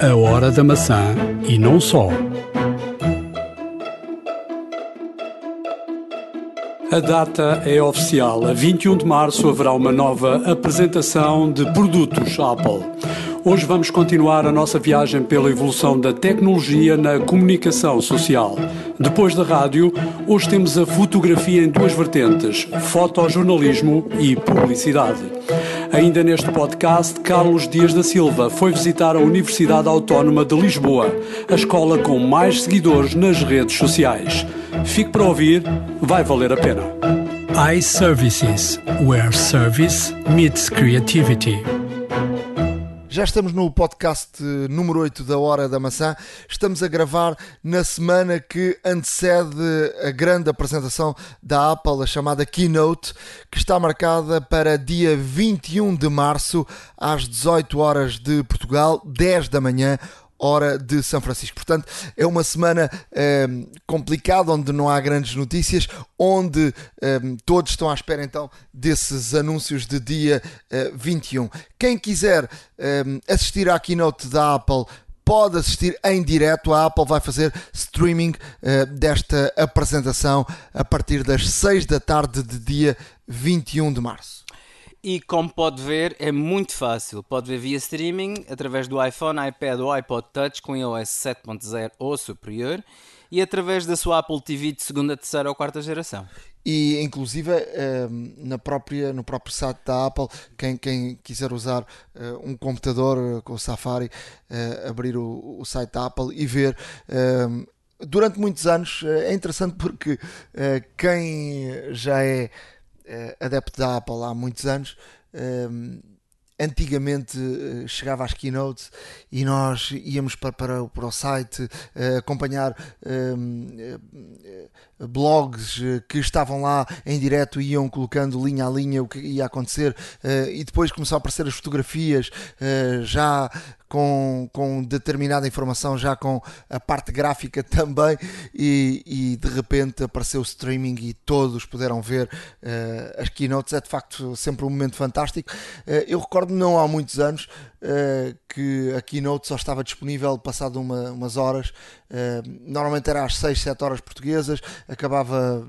A Hora da Maçã e não só. A data é oficial. A 21 de março haverá uma nova apresentação de produtos Apple. Hoje vamos continuar a nossa viagem pela evolução da tecnologia na comunicação social. Depois da rádio, hoje temos a fotografia em duas vertentes: fotojornalismo e publicidade. Ainda neste podcast, Carlos Dias da Silva foi visitar a Universidade Autónoma de Lisboa, a escola com mais seguidores nas redes sociais. Fique para ouvir, vai valer a pena. iServices, where service meets creativity. Já estamos no podcast número 8 da Hora da Maçã. Estamos a gravar na semana que antecede a grande apresentação da Apple, a chamada Keynote, que está marcada para dia 21 de março, às 18 horas de Portugal, 10 da manhã, hora de São Francisco. Portanto, é uma semana eh, complicada, onde não há grandes notícias, onde eh, todos estão à espera então desses anúncios de dia eh, 21. Quem quiser assistir à keynote da Apple pode assistir em direto. A Apple vai fazer streaming uh, desta apresentação a partir das 6 da tarde de dia 21 de março. E como pode ver, é muito fácil. Pode ver via streaming através do iPhone, iPad ou iPod Touch com iOS 7.0 ou superior e através da sua Apple TV de segunda, terceira ou quarta geração. E inclusive ehm, na própria, no próprio site da Apple, quem, quem quiser usar eh, um computador eh, com o Safari, eh, abrir o, o site da Apple e ver ehm, durante muitos anos é interessante porque quem já é adepto da Apple há muitos anos. Um, antigamente uh, chegava às keynotes e nós íamos para, para, para o site uh, acompanhar blogs que estavam lá em direto e iam colocando linha a linha o que ia acontecer e depois começaram a aparecer as fotografias já com, com determinada informação, já com a parte gráfica também, e, e de repente apareceu o streaming e todos puderam ver uh, as keynotes. É de facto sempre um momento fantástico. Uh, eu recordo, não há muitos anos, uh, que a keynote só estava disponível passado uma, umas horas. normalmente era às 6, 7 horas portuguesas, acabava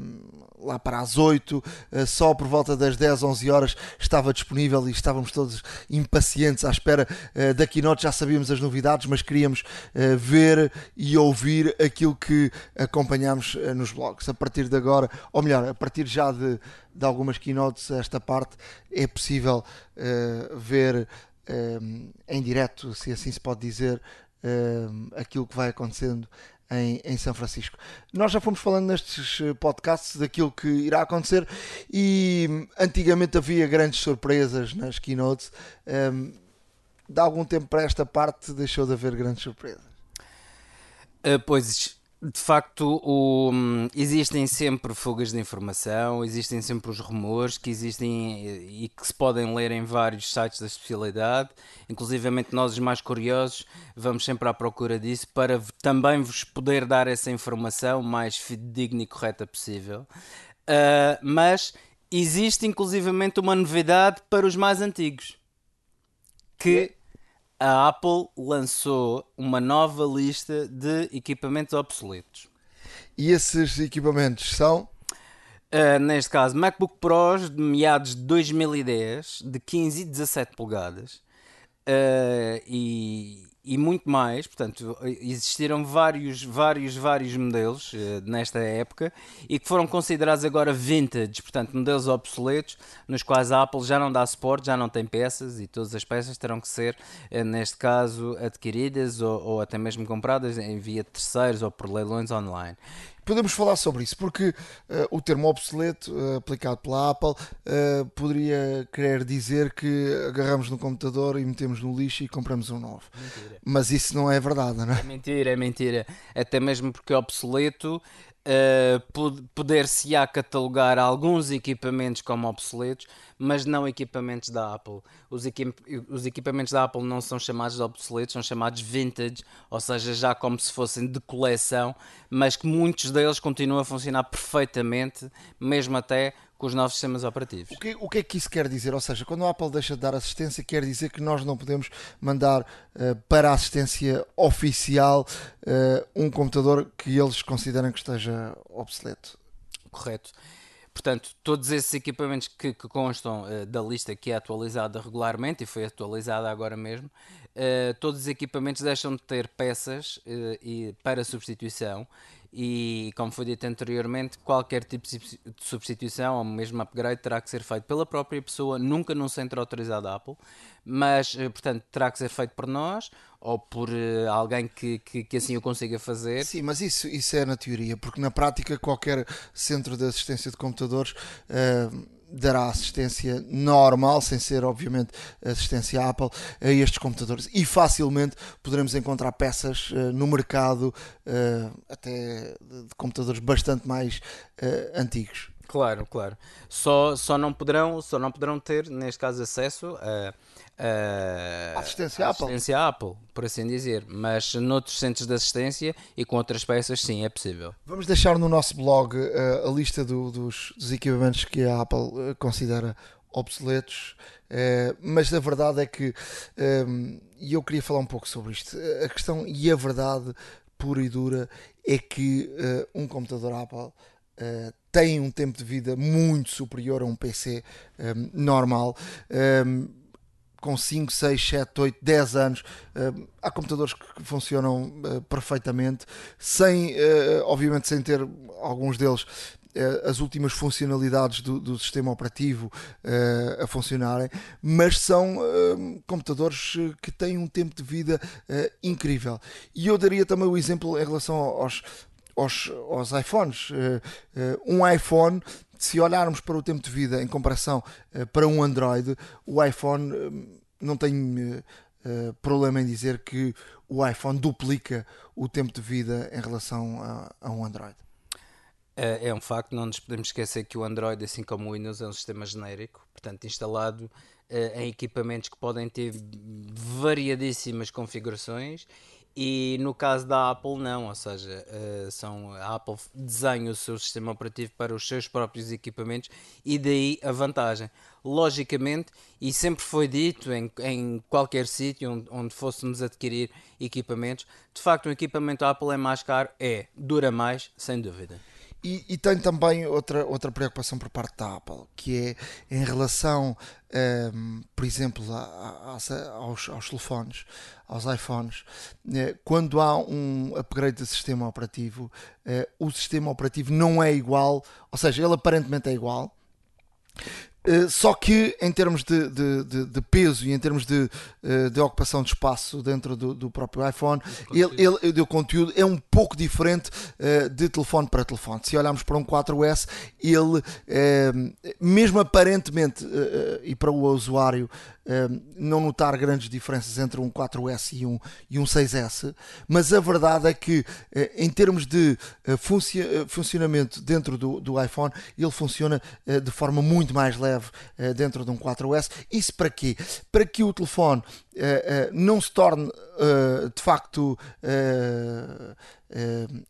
lá para as 8, eh, só por volta das 10, 11 horas estava disponível e estávamos todos impacientes à espera eh, da keynote, já sabíamos as novidades, mas queríamos eh, ver e ouvir aquilo que acompanhamos nos blogs. A partir de agora, ou melhor, a partir já de, de algumas keynotes, esta parte é possível ver em direto, se assim se pode dizer, aquilo que vai acontecendo em, em, São Francisco. Nós já fomos falando nestes eh, podcasts daquilo que irá acontecer e hum, antigamente havia grandes surpresas nas keynotes. Um, de algum tempo para esta parte deixou de haver grandes surpresas. Uh, pois de facto, o, existem sempre fugas de informação, existem sempre os rumores que existem e que se podem ler em vários sites da especialidade. Inclusive, nós, os mais curiosos, vamos sempre à procura disso para também vos poder dar essa informação mais fidedigna e correta possível. Uh, mas existe, inclusivamente, uma novidade para os mais antigos que a Apple lançou uma nova lista de equipamentos obsoletos. E esses equipamentos são? Uh, neste caso, MacBook Pros de meados de 2010, de 15 e 17 polegadas. Uh, e e muito mais, portanto, existiram vários, vários, vários modelos uh, nesta época e que foram considerados agora vintage, portanto, modelos obsoletos, nos quais a Apple já não dá suporte, já não tem peças e todas as peças terão que ser, uh, neste caso, adquiridas ou, ou, até mesmo compradas em via terceiros ou por leilões online podemos falar sobre isso, porque uh, o termo obsoleto, uh, aplicado pela Apple, uh, poderia querer dizer que agarramos no computador e metemos no lixo e compramos um novo. Mentira. Mas isso não é verdade, não é? É mentira, é mentira. Até mesmo porque obsoleto uh, poder-se-á catalogar alguns equipamentos como obsoletos, mas não equipamentos da Apple. Os, equip os, equipamentos da Apple não são chamados de obsoletos, são chamados vintage, ou seja, já como se fossem de coleção, mas que muitos deles continuam a funcionar perfeitamente, mesmo até com os novos sistemas operativos. O que, o que é que isso quer dizer? Ou seja, quando a Apple deixa de dar assistência, quer dizer que nós não podemos mandar uh, para a assistência oficial uh, um computador que eles consideram que esteja obsoleto. Correto. Portanto, todos esses equipamentos que, que constam uh, da lista que é atualizada regularmente e foi atualizada agora mesmo, todos os equipamentos deixam de ter peças e, para substituição e, como foi dito anteriormente, qualquer tipo de substituição ou mesmo upgrade terá que ser feito pela própria pessoa, nunca num centro autorizado da Apple, mas, portanto, terá que ser feito por nós ou por uh, alguém que, que, que, assim o consiga fazer. Sim, mas isso, isso é na teoria, porque na prática qualquer centro de assistência de computadores uh, dará assistência normal, sem ser obviamente assistência Apple, a estes computadores e facilmente poderemos encontrar peças uh, no mercado uh, até de, computadores bastante mais uh, antigos. Claro, claro. Só, só, não poderão, só não poderão ter, neste caso, acesso a Uh, assistência, Apple. assistência Apple, por assim dizer. Mas noutros centros de assistência e com outras peças, sim, é possível. Vamos deixar no nosso blog uh, a lista do, dos, dos, equipamentos que a Apple uh, considera obsoletos, mas a verdade é que, e eu queria falar um pouco sobre isto, a questão e a verdade pura e dura é que um computador Apple tem um tempo de vida muito superior a um PC normal com 5, 6, 7, 8, 10 anos. Uh, há computadores que funcionam uh, perfeitamente, sem, uh, obviamente, sem ter alguns deles as últimas funcionalidades do, do sistema operativo a funcionarem, mas são computadores que têm um tempo de vida incrível. E eu daria também o exemplo em relação aos, aos, aos iPhones. um iPhone se olharmos para o tempo de vida em comparação uh, para um Android, o iPhone uh, não tem uh, problema em dizer que o iPhone duplica o tempo de vida em relação a, a um Android. É um facto, não nos podemos esquecer que o Android, assim como o Windows, é um sistema genérico, portanto, instalado em equipamentos que podem ter variadíssimas configurações e no caso da Apple, não, ou seja, uh, são, a Apple desenha o seu sistema operativo para os seus próprios equipamentos e daí a vantagem. Logicamente, e sempre foi dito em, em qualquer sítio onde, onde fôssemos adquirir equipamentos, de facto, um equipamento Apple é mais caro, é, dura mais, sem dúvida. E, e tem também outra, outra preocupação por parte da Apple, que é em relação, um, ehm, por exemplo, a, a, aos, aos telefones, aos iPhones, eh, quando há um upgrade do sistema operativo, eh, o sistema operativo não é igual, ou seja, ele aparentemente é igual, só que em termos de, de, de, de, peso e em termos de, de ocupação de espaço dentro do, do próprio iPhone, ele, ele, conteúdo é um pouco diferente uh, de telefone para telefone. Se olharmos para um 4S, ele, mesmo aparentemente, e para o usuário, não notar grandes diferenças entre um 4S e um, e um 6S, mas a verdade é que, em termos de funcionamento dentro do, do iPhone, ele funciona de forma muito mais leve dentro de um 4S. Isso para quê? Para que o telefone não se torne de facto.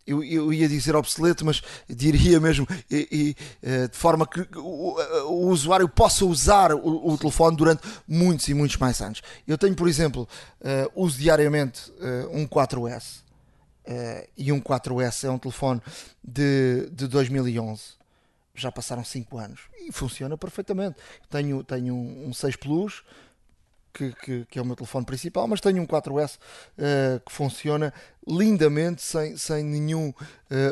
Eu, eu, ia dizer obsoleto, mas diria mesmo e, e, de forma que o, o, usuário possa usar o, o, telefone durante muitos e muitos mais anos. Eu tenho, por exemplo, uso diariamente um 4S. e um 4S é um telefone de, de 2011 já passaram 5 anos e funciona perfeitamente. Tenho, tenho um 6 Plus, que, que, que, é o meu telefone principal, mas tenho um 4S uh, eh, que funciona lindamente, sem, sem nenhum uh,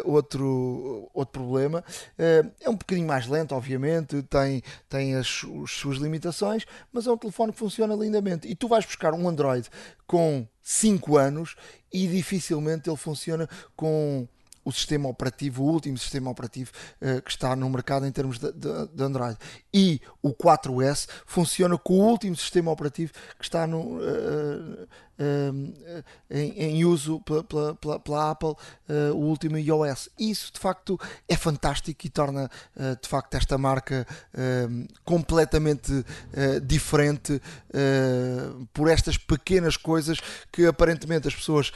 outro, outro problema. Uh, é um bocadinho mais lento, obviamente, tem, tem as, as, suas limitações, mas é um telefone que funciona lindamente. E tu vais buscar um Android com 5 anos e dificilmente ele funciona com o sistema operativo, o último sistema operativo uh, que está no mercado em termos de, de, de, Android. E o 4S funciona com o último sistema operativo que está no, uh, uh, em, em, uso pela, pela, pela Apple uh, o último iOS. Isso de facto é fantástico e torna de facto esta marca completamente diferente por estas pequenas coisas que aparentemente as pessoas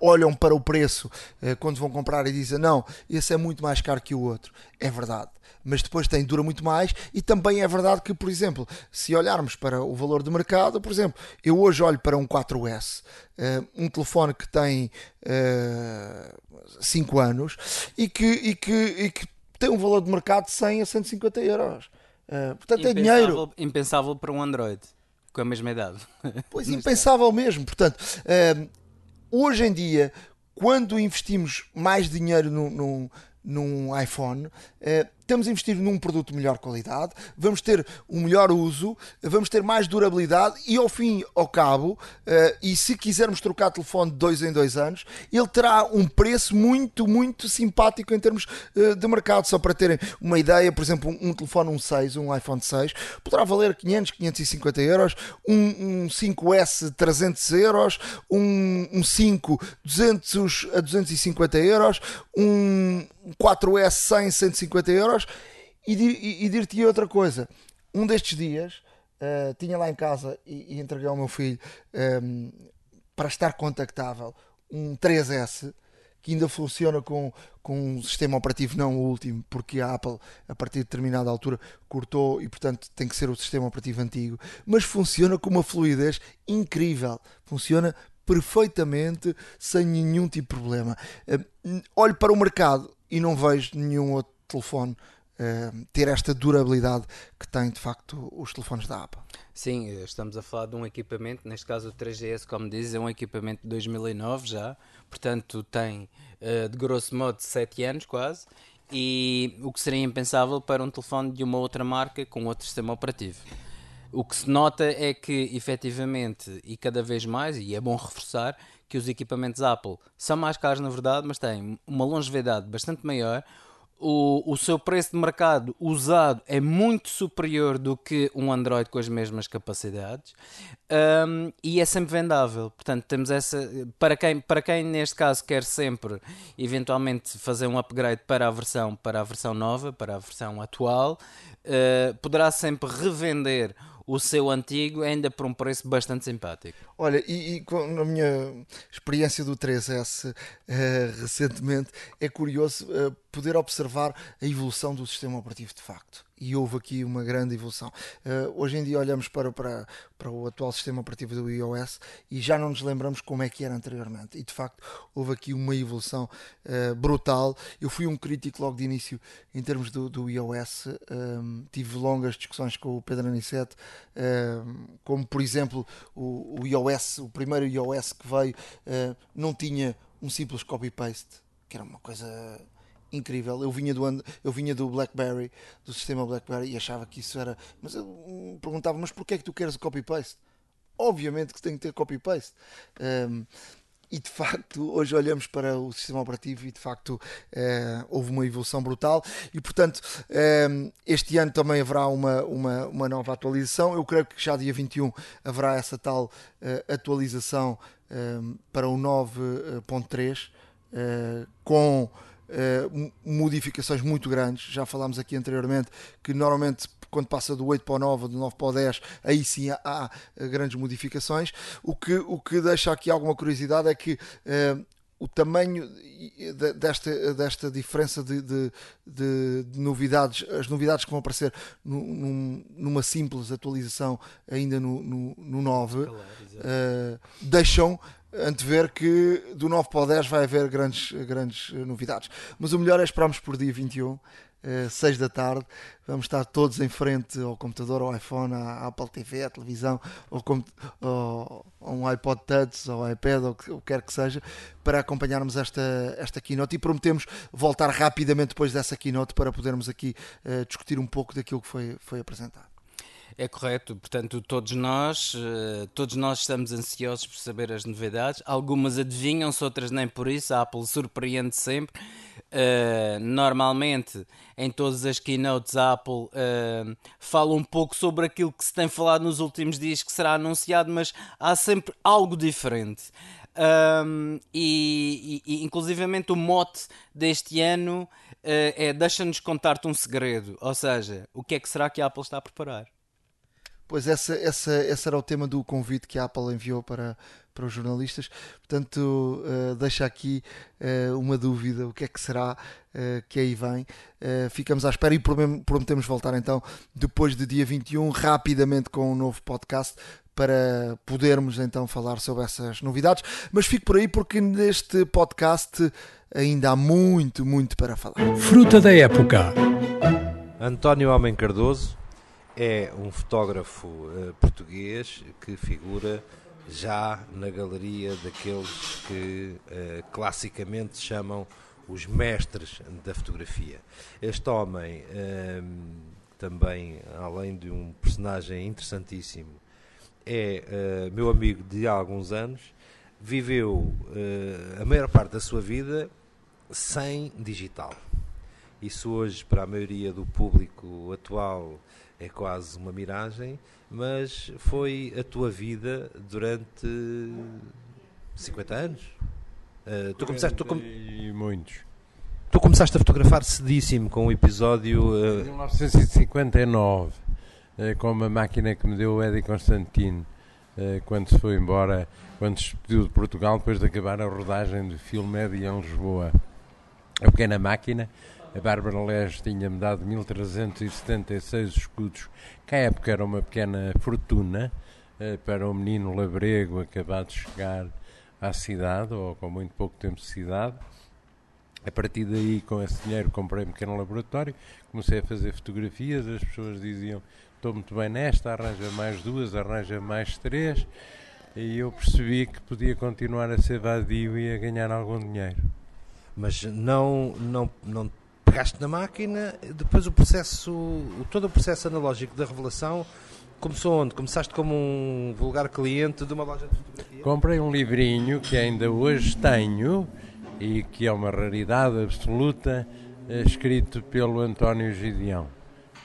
olham para o preço quando vão comprar e dizem não, esse é muito mais caro que o outro. É verdade mas depois tem, dura muito mais e também é verdade que, por exemplo, se olharmos para o valor de mercado, por exemplo, eu hoje olho para um 4S, eh, um telefone que tem uh, eh, 5 anos e que, e, que, e que tem um valor de mercado de 100 a 150 euros. Uh, portanto, é dinheiro. Impensável para um Android com a mesma idade. Pois, impensável mesmo. Portanto, hoje em dia, quando investimos mais dinheiro num, num, num iPhone, estamos a investir num produto de melhor qualidade, vamos ter um melhor uso, vamos ter mais durabilidade e ao fim ao cabo, uh, e se quisermos trocar telefone de dois em dois anos, ele terá um preço muito, muito simpático em termos uh, de mercado. Só para terem uma ideia, por exemplo, um, telefone um 6, um iPhone 6, poderá valer 500, 550 euros, um, um 5S 300 euros, um, um 5 200 a 250 euros, um 4S 100, 150 euros euros. E, e, e dir-te outra coisa: um destes dias uh, tinha lá em casa e, e entreguei ao meu filho um, ehm, para estar contactável um 3S que ainda funciona com, com um sistema operativo não o último, porque a Apple, a partir de determinada altura, cortou e, portanto, tem que ser o sistema operativo antigo, mas funciona com uma fluidez incrível. Funciona perfeitamente, sem nenhum tipo de problema. Uh, olho para o mercado e não vejo nenhum outro telefone uh, ter esta durabilidade que tem de facto os telefones da Apple. Sim, estamos a falar de um equipamento, neste caso o 3GS, como dizes, é um equipamento de 2009 já, portanto tem uh, de grosso modo 7 anos quase, e o que seria impensável para um telefone de uma outra marca com outro sistema operativo. O que se nota é que, efetivamente, e cada vez mais, e é bom reforçar, que os equipamentos Apple são mais caros na verdade, mas têm uma longevidade bastante maior, o, o seu preço de mercado usado é muito superior do que um Android com as mesmas capacidades um, e é sempre vendável. Portanto, temos essa. Para quem, para quem neste caso quer sempre eventualmente fazer um upgrade para a versão, para a versão nova, para a versão atual, uh, poderá sempre revender o seu antigo ainda por um preço bastante simpático. Olha, e, e na minha experiência do 3S uh, eh, recentemente, é curioso uh, poder observar a evolução do sistema operativo de facto e houve aqui uma grande evolução. Uh, hoje em dia olhamos para, para, para o atual sistema operativo do iOS e já não nos lembramos como é que era anteriormente. E de facto houve aqui uma evolução uh, brutal. Eu fui um crítico logo de início em termos do, do iOS. Um, ehm, tive longas discussões com o Pedro Aniceto, um, ehm, como por exemplo o, o iOS, o primeiro iOS que veio, uh, não tinha um simples copy-paste, que era uma coisa incrível. Eu vinha do eu vinha do BlackBerry, do sistema BlackBerry e achava que isso era, mas eu me perguntava, mas porquê é que tu queres o copy paste? Obviamente que tem que ter copy paste. Um, e de facto hoje olhamos para o sistema operativo e de facto uh, houve uma evolução brutal e portanto um, este ano também haverá uma, uma, uma nova atualização eu creio que já dia 21 haverá essa tal uh, atualização um, para o 9.3 uh, com uh, modificações muito grandes. Já falámos aqui anteriormente que normalmente quando passa do 8 para o 9, do 9 para o 10, aí sim há, há eh, grandes modificações. O que, o que deixa aqui alguma curiosidade é que uh, o tamanho desta, desta diferença de, de, de, de, novidades, as novidades que vão aparecer num, numa simples atualização ainda no, no, no 9, uh, deixam antever que do 9 para o 10 vai haver grandes, grandes novidades. Mas o melhor é esperarmos por dia 21, 6 eh, da tarde. Vamos estar todos em frente ao computador, ao iPhone, à Apple TV, à televisão, ou a um iPod Touch, ou iPad, ou o que quer que seja, para acompanharmos esta, esta keynote. E prometemos voltar rapidamente depois dessa keynote para podermos aqui uh, discutir um pouco daquilo que foi, foi apresentado. É correto, portanto, todos nós, eh, todos nós estamos ansiosos por saber as novidades. Algumas adivinham-se, outras nem por isso. A Apple surpreende sempre. Uh, normalmente, em todas as keynotes, a Apple uh, fala um pouco sobre aquilo que se tem falado nos últimos dias que será anunciado, mas há sempre algo diferente. Um, e, e, inclusivamente o mote deste ano uh, é deixa-nos contar-te um segredo, ou seja, o que é que será que a Apple está a preparar? Pois essa, essa, esse era o tema do convite que a Apple enviou para, para os jornalistas. Portanto, uh, deixa aqui uh, uma dúvida: o que é que será uh, que aí vem? ficamos à espera e prometemos voltar então depois do dia 21, rapidamente com um novo podcast. Para podermos então falar sobre essas novidades, mas fico por aí porque neste podcast ainda há muito, muito para falar. Fruta da época: António Homem Cardoso é um fotógrafo português que figura já na galeria daqueles que uh, classicamente chamam os mestres da fotografia. Este homem, uh, também, além de um personagem interessantíssimo, é uh, meu amigo de há alguns anos, viveu eh, a maior parte da sua vida sem digital. Isso hoje, para a maioria do público atual, é quase uma miragem, mas foi a tua vida durante 50 anos? Uh, tu começaste tu com... muitos. Tu começaste a fotografar cedíssimo com o episódio. Uh... Em 1959, uh, com uma máquina que me deu o Eddie Constantino, uh, quando se foi embora, quando se despediu de Portugal, depois de acabar a rodagem do filme Eddie em Lisboa. A pequena máquina a Bárbara Lés tinha-me dado 1376 escudos, que à época era uma pequena fortuna eh, para um menino labrego acabado de chegar à cidade, ou com muito pouco tempo de cidade. A partir daí, com esse dinheiro, comprei um pequeno laboratório, comecei a fazer fotografias, as pessoas diziam, estou muito bem nesta, arranja mais duas, arranja mais três, e eu percebi que podia continuar a ser vadio e a ganhar algum dinheiro. Mas não, não, não pegaste na máquina, depois o processo, todo o processo analógico da revelação começou onde? Começaste como um vulgar cliente de uma loja de fotografia? Comprei um livrinho que ainda hoje tenho e que é uma raridade absoluta, eh, escrito pelo António Gideão,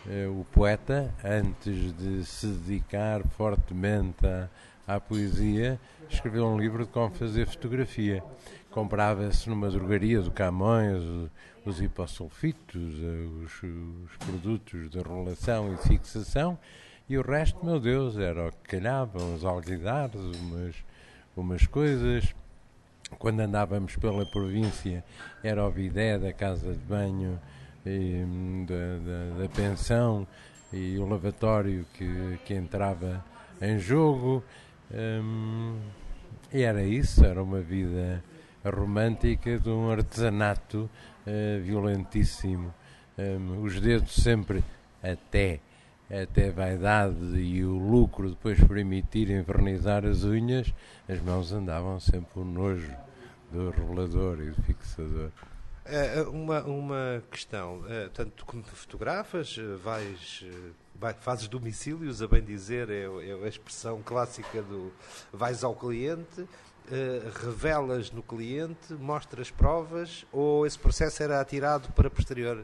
eh, o poeta, antes de se dedicar fortemente à, à poesia, escreveu um livro de como fazer fotografia. Comprava-se numa drogaria do Camões, os hipossulfitos, eh, os, os produtos de rolação e fixação, e o resto, meu Deus, era o que calhava, uns alguidares, umas, umas coisas. Quando andávamos pela província, era o bidé da casa de banho, e, da, da, da, pensão e o lavatório que, que entrava em jogo. Hum, e era isso, era uma vida romântica de um artesanato uh, violentíssimo. Um, os dedos sempre até até vaidade e o lucro depois permitir envernizar as unhas, as mãos andavam sempre o nojo do rolador e do fixador. Uh, uma, uma questão, tanto como fotografas, vais, vai, fazes domicílios, a bem dizer, é, é a expressão clássica do vais ao cliente, revelas no cliente, mostras provas ou esse processo era atirado para posterior?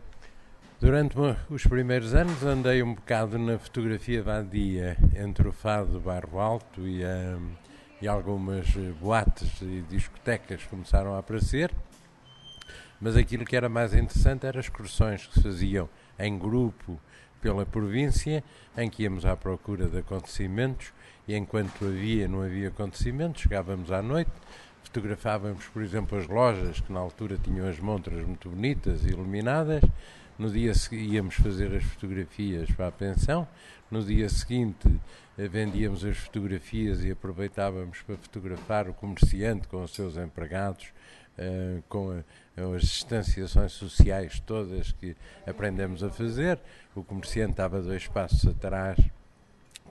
Durante os primeiros anos andei um bocado na fotografia vadia, entre o fado do Barro Alto e, um, e algumas boates e discotecas começaram a aparecer, mas aquilo que era mais interessante eram as excursões que se faziam em grupo pela província, em que íamos à procura de acontecimentos e enquanto havia, não havia acontecimentos, chegávamos à noite, fotografávamos, por exemplo, as lojas que na altura tinham as montras muito bonitas iluminadas. No dia seguinte íamos fazer as fotografias para a pensão. No dia seguinte eh, vendíamos as fotografias e aproveitávamos para fotografar o comerciante com os seus empregados, uh, com a, as distanciações sociais todas que aprendemos a fazer. O comerciante estava dois passos atrás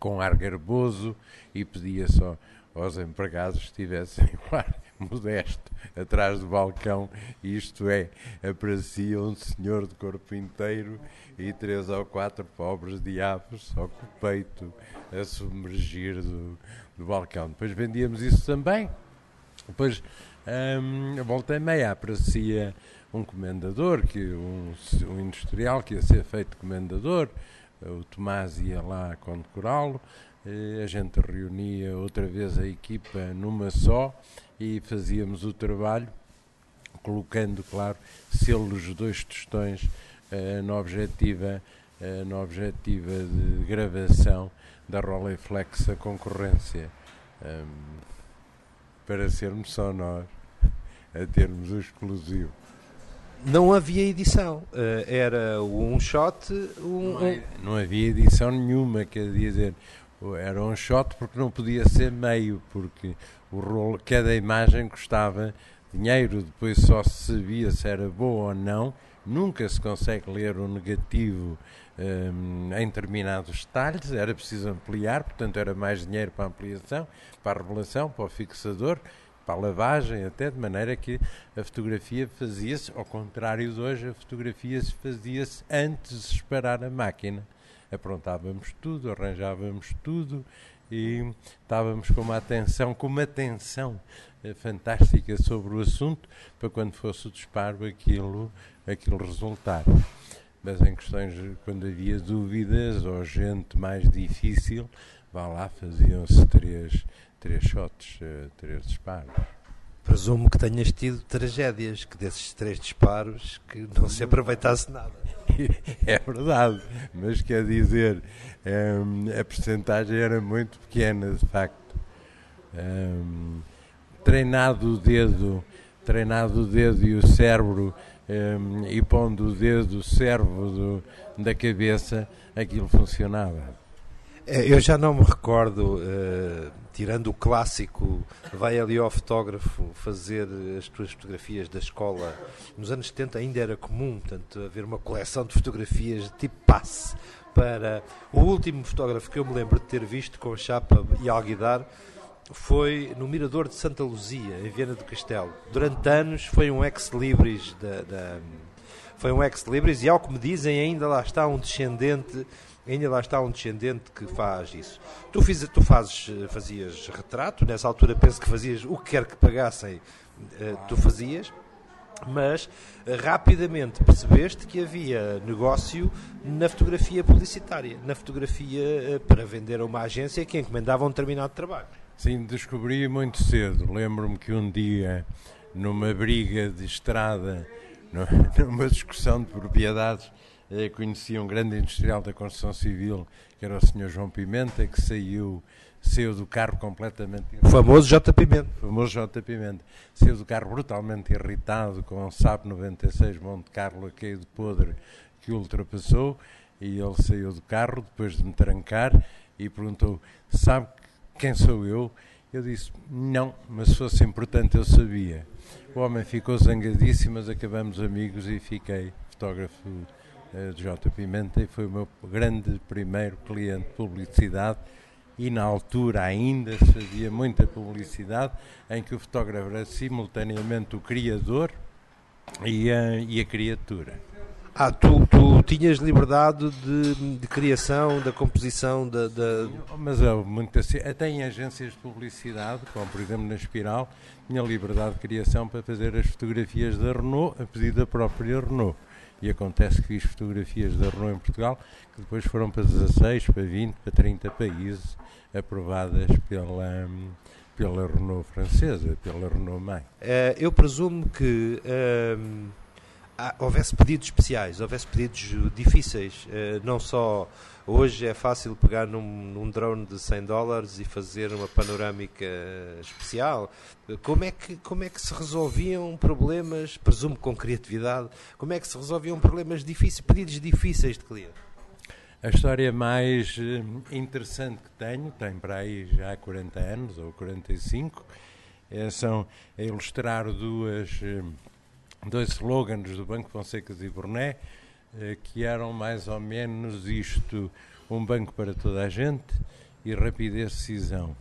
com ar garboso e pedia só aos empregados que tivessem um ar modesto atrás do balcão, isto é, aparecia um senhor de corpo inteiro e três ou quatro pobres diabos, só com o peito a submergir do, do balcão. Depois vendíamos isso também. Depois, hum, a volta e meia, aparecia um comendador, que, um, um industrial que ia ser feito comendador, o Tomás ia lá condecorá-lo, a gente reunia outra vez a equipa numa só e fazíamos o trabalho, colocando, claro, selos dois tostões uh, na, objetiva, uh, na objetiva de gravação da Rolleiflex a concorrência, um, para sermos só nós a termos o exclusivo. Não havia edição, uh, era um shot. Um, não, é, não havia edição nenhuma, quer dizer, era um shot porque não podia ser meio, porque o rolo, cada imagem custava dinheiro, depois só se sabia se era boa ou não. Nunca se consegue ler o negativo um, em determinados detalhes, era preciso ampliar, portanto era mais dinheiro para a ampliação, para a revelação, para o fixador, para a lavagem, até de maneira que a fotografia fazia-se, ao contrário de hoje, a fotografia se fazia-se antes de disparar a máquina. Aprontávamos tudo, arranjávamos tudo e estávamos com uma atenção, com uma atenção eh, fantástica sobre o assunto para quando fosse o disparo aquilo, aquilo resultar. Mas em questões, quando havia dúvidas ou gente mais difícil, vá lá, faziam-se três, três shots, eh, três disparos. Presumo que tenhas tido tragédias, que desses três disparos que não se aproveitasse nada. é verdade, mas quer dizer, um, a percentagem era muito pequena, de facto. Um, treinado o dedo, treinado o dedo e o cérebro, um, e pondo o dedo, o servo do, da cabeça, aquilo funcionava. É, eu já não me recordo, uh, tirando o clássico, vai ali ao fotógrafo fazer as tuas fotografias da escola. Nos anos 70 ainda era comum, portanto, haver uma coleção de fotografias de tipo passe. Para o último fotógrafo que eu me lembro de ter visto com chapa e alguidar foi no Mirador de Santa Luzia, em Viena do Castelo. Durante anos foi um ex-libris da, da, foi um ex-libris e ao que me dizem ainda lá está um descendente ainda lá está um descendente que faz isso. Tu, fiz, tu fazes, fazias retrato, nessa altura penso que fazias o que quer que pagassem, eh, tu fazias, mas eh, rapidamente percebeste que havia negócio na fotografia publicitária, na fotografia eh, para vender a uma agência que encomendava um determinado trabalho. Sim, descobri muito cedo. Lembro-me que um dia, numa briga de estrada, numa discussão de propriedades, eh, conheci um grande industrial da construção civil, que era o Sr. João Pimenta, que saiu, saiu do carro completamente irritado. Famoso J. Pimenta. Famoso J. Pimenta. Saiu do carro brutalmente irritado com um SAP 96 Monte Carlo a cair de podre que o ultrapassou e ele saiu do carro depois de me trancar e perguntou: Sabe quem sou eu? Eu disse: Não, mas se fosse importante eu sabia. O homem ficou zangadíssimo, mas acabamos amigos e fiquei fotógrafo de J. Pimenta e foi o meu grande primeiro cliente de publicidade e na altura ainda se fazia muita publicidade em que o fotógrafo era simultaneamente o criador e a, e a criatura. Ah, tu, tu tinhas liberdade de, de criação, da composição, da... da... Mas houve muita, até em agências de publicidade, como por exemplo na Espiral, tinha liberdade de criação para fazer as fotografias da Renault a pedido da própria Renault e acontece que fiz fotografias da Renault em Portugal que depois foram para 16, para 20, para 30 países aprovadas pela, pela Renault francesa, pela Renault mãe. Uh, eu presumo que uh, houvesse pedidos especiais, houvesse pedidos difíceis, uh, não só Hoje é fácil pegar num, num, drone de 100 dólares e fazer uma panorâmica especial. Como é, que, como é que se resolviam problemas, presumo com criatividade, como é que se resolviam problemas difíceis, pedidos difíceis de cliente? A história mais eh, interessante que tenho, tem para aí já há 40 anos ou 45, é, são a ilustrar duas, eh, dois slogans do Banco Fonseca e Burné, eh, que eram mais ou menos isto: um banco para toda a gente e rapidez de decisão.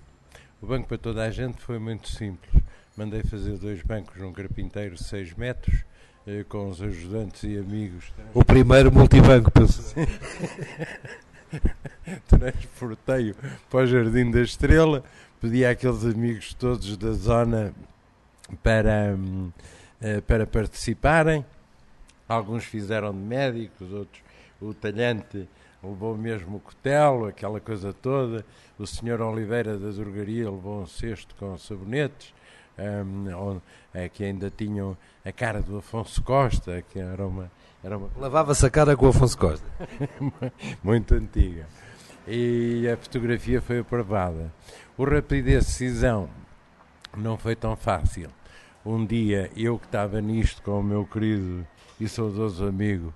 O banco para toda a gente foi muito simples. mandei fazer dois bancos num carpinteiro de 6 metros, eh, com os ajudantes e amigos. O primeiro multibanco. Transportei-o para o Jardim da Estrela, pedi àqueles amigos todos da zona para, hum, eh, para participarem. Alguns fizeram de médicos, outros o talhante levou mesmo o cutelo, aquela coisa toda. O senhor Oliveira da Drogaria levou um cesto com sabonetes, um, é, que ainda tinham a cara do Afonso Costa, que era uma. Era uma... Lavava-se a cara com o Afonso Costa. Muito antiga. E a fotografia foi aprovada. O Rapidez Decisão não foi tão fácil. Um dia, eu que estava nisto com o meu querido e saudoso amigo,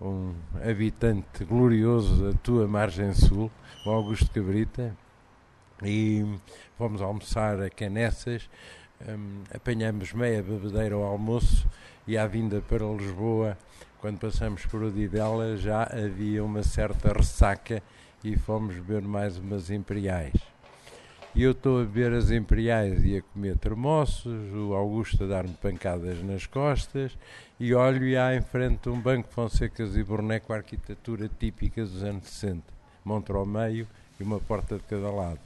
um habitante glorioso da tua margem sul, o Augusto Cabrita, e fomos almoçar a Canessas, um, apanhamos meia bebedeira ao almoço e à vinda para Lisboa, quando passamos por Odivela, já havia uma certa ressaca e fomos beber mais umas imperiais. E eu estou a beber as imperiais e a comer termossos, o Augusto a dar-me pancadas nas costas e olho e há em frente um banco Fonsecas e a arquitetura típica dos anos 60. Montre ao meio e uma porta de cada lado.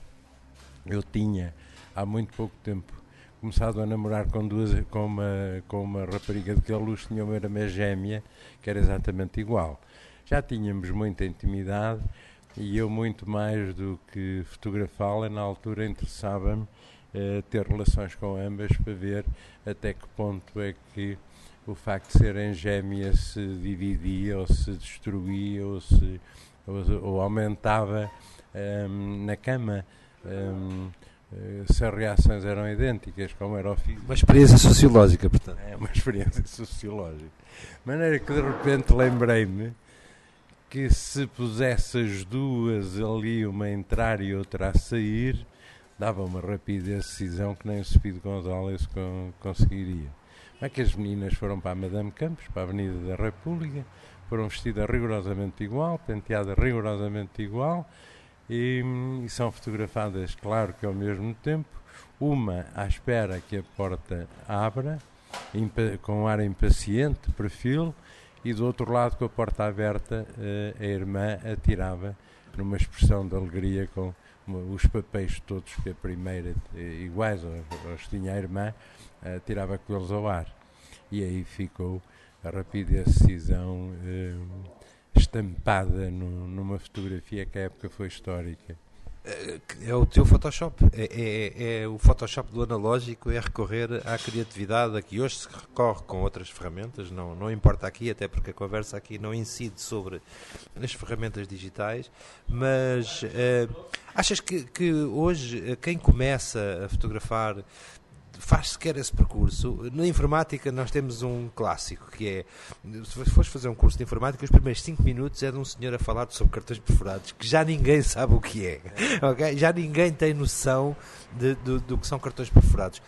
Eu tinha, há muito pouco tempo, começado a namorar com, duas, com, uma, com uma rapariga de que a luz tinha uma irmã gêmea, que era exatamente igual. Já tínhamos muita intimidade e eu muito mais do que fotografá-la, na altura interessava-me uh, ter relações com ambas para ver até que ponto é que o facto de serem gêmeas se dividia ou se destruía ou, se, ou, ou aumentava um, ehm, na cama. Um, ehm, eh, se as reações eram idênticas, como era o físico. Uma experiência sociológica, portanto. É uma experiência sociológica. De maneira que de repente lembrei-me que se pusesse as duas ali, uma a entrar e outra a sair, dava uma rapidez de decisão que nem o Speed Gonzalez conseguiria. É que as meninas foram para a Madame Campos, para a Avenida da República, foram vestidas rigorosamente igual, penteadas rigorosamente igual e, e são fotografadas, claro que ao mesmo tempo, uma à espera que a porta abra, com um ar impaciente, perfil, e do outro lado, com a porta aberta, eh, a irmã atirava numa expressão de alegria com os papéis todos que a primeira, eh, iguais aos tinha a irmã, uh, tirava com eles ao ar. E aí ficou a de decisão uh, estampada numa fotografia que à época foi histórica. É o teu Photoshop, é, é, é, o Photoshop do analógico, é recorrer à criatividade a que hoje se recorre com outras ferramentas, não, não importa aqui, até porque a conversa aqui não incide sobre as ferramentas digitais, mas achas que, que hoje quem começa a fotografar faz sequer esse percurso. Na informática nós temos um clássico que é, se fores fazer um curso de informática, os primeiros 5 minutos é de um senhor a falar sobre cartões perfurados, que já ninguém sabe o que é, okay? já ninguém tem noção de, de, do que são cartões perfurados.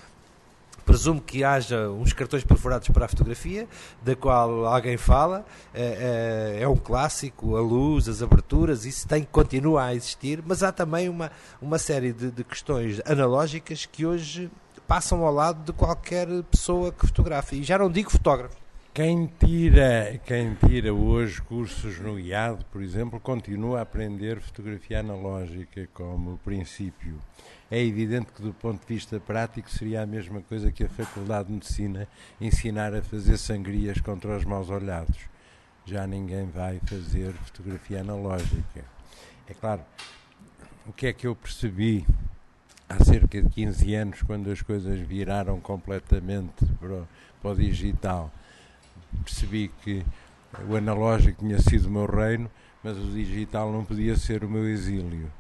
Presumo que haja uns cartões perfurados para a fotografia, da qual alguém fala, é, é, é um clássico, a luz, as aberturas, isso tem, continua a existir, mas há também uma, uma série de, de questões analógicas que hoje passam ao lado de qualquer pessoa que fotografe. E já não digo fotógrafo. Quem tira, quem tira hoje cursos no IAD, por exemplo, continua a aprender fotografia analógica como princípio. É evidente que, do ponto de vista prático, seria a mesma coisa que a Faculdade de Medicina ensinar a fazer sangrias contra os maus olhados. Já ninguém vai fazer fotografia analógica. É claro, o que é que eu percebi há cerca de 15 anos, quando as coisas viraram completamente para para o digital, percebi que o analógico tinha sido o meu reino, mas o digital não podia ser o meu exílio.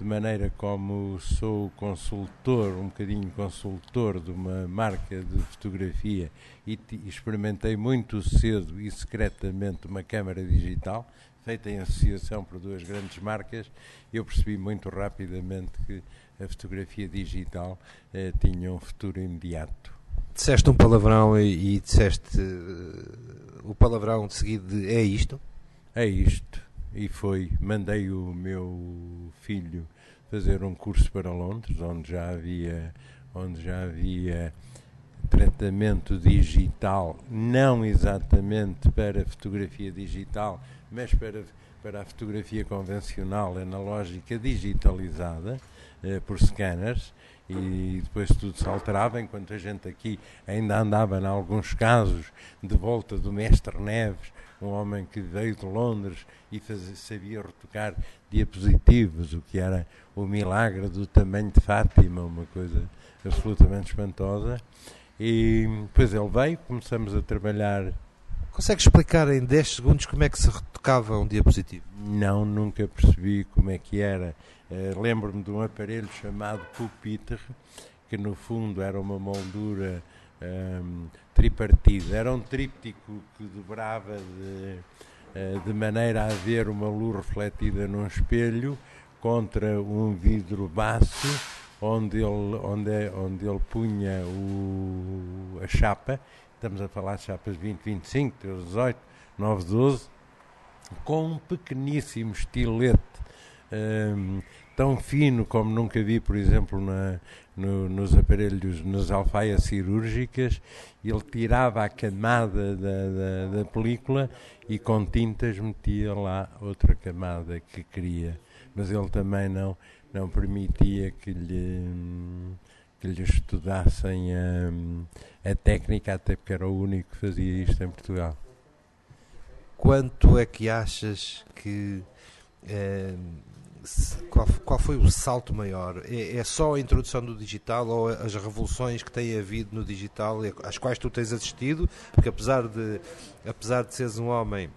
De maneira como sou consultor, um bocadinho consultor de uma marca de fotografia e experimentei muito cedo e secretamente uma câmara digital, feita em associação por duas grandes marcas, eu percebi muito rapidamente que a fotografia digital eh, tinha um futuro imediato. Disseste um palavrão e, e disseste uh, o palavrão de seguida de é isto? É isto. E foi, mandei o meu filho fazer um curso para Londres, onde já havia, onde já havia tratamento digital, não exatamente para fotografia digital, mas para, para a fotografia convencional, analógica, digitalizada eh, por scanners, e depois tudo se alterava, enquanto a gente aqui ainda andava, em alguns casos, de volta do Mestre Neves, um homem que veio de Londres e fazia, sabia retocar diapositivos, o que era o milagre do tamanho de Fátima, uma coisa absolutamente espantosa. E depois ele veio, começamos a trabalhar. Consegue explicar em 10 segundos como é que se retocava um diapositivo? Não, nunca percebi como é que era. Uh, Lembro-me de um aparelho chamado pupitre, que no fundo era uma moldura um, tripartida. Era um tríptico que dobrava de, uh, de maneira a haver uma luz refletida num espelho contra um vidro baço onde ele, onde, onde ele punha o, a chapa, estamos a falar de chapas 20, 25, 18, 9, 12, com um pequeníssimo estilete um, tão fino como nunca vi, por exemplo, na, no, nos aparelhos, nas alfaias cirúrgicas, ele tirava a camada da, da, da, película e com tintas metia lá outra camada que queria. Mas ele também não, não permitia que lhe, que lhe estudassem a, a técnica, até porque era o único que fazia isto em Portugal. Quanto é que achas que qual, qual foi o salto maior? É, é, só a introdução do digital ou as revoluções que tem havido no digital, às quais tu tens assistido? Porque apesar de, apesar de seres um homem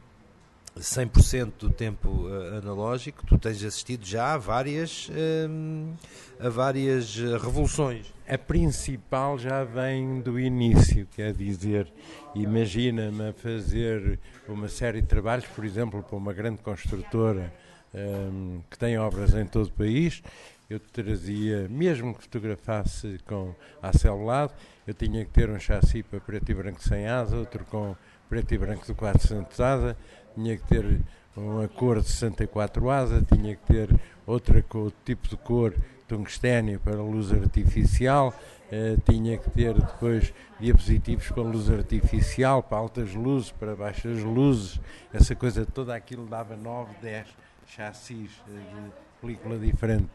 100% do tempo uh, analógico, tu tens assistido já a várias, uh, a várias eh, revoluções. A principal já vem do início, quer dizer, imagina-me a fazer uma série de trabalhos, por exemplo, para uma grande construtora um, que tem obras em todo o país, eu trazia, mesmo que fotografasse com a celular, eu tinha que ter um chassi para preto e branco sem asa, outro com preto e branco de 400 asa, tinha que ter uma cor de 64 asa, tinha que ter outra outro tipo de cor tungstênio para luz artificial, uh, tinha que ter depois diapositivos com luz artificial, para altas luzes, para baixas luzes, essa coisa toda aquilo dava 9, 10 chassis de película diferente.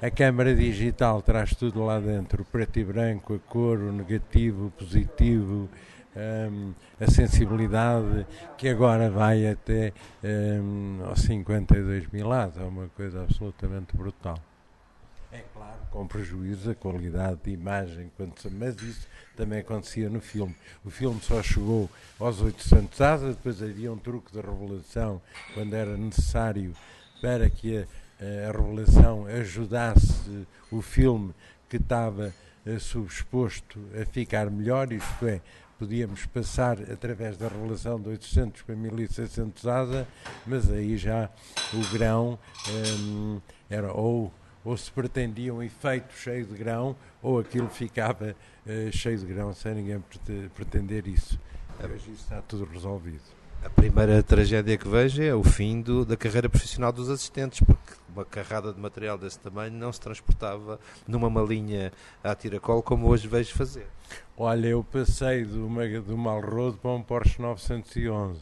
A câmara digital traz tudo lá dentro, o preto e branco, a cor, o negativo, o positivo, um, a sensibilidade, que agora vai até um, aos 52 mil é uma coisa absolutamente brutal. É claro, com prejuízo a qualidade de imagem, mas isso também acontecia no filme. O filme só chegou aos 800 asas, depois havia um truque de revelação quando era necessário para que a, a revelação ajudasse o filme que estava eh, subexposto a ficar melhor, isto é, podíamos passar através da revelação de 800 para 1600 asa, mas aí já o grão um, era ou ou se pretendia um efeito cheio de grão, ou aquilo ficava uh, cheio de grão sem ninguém pretender isso. Hoje isso está tudo resolvido. A primeira tragédia que vejo é o fim do, da carreira profissional dos assistentes, porque uma carrada de material desse tamanho não se transportava numa malinha a tiracolo como hoje vejo fazer. Olha, eu passei de uma Allroad para um Porsche 911,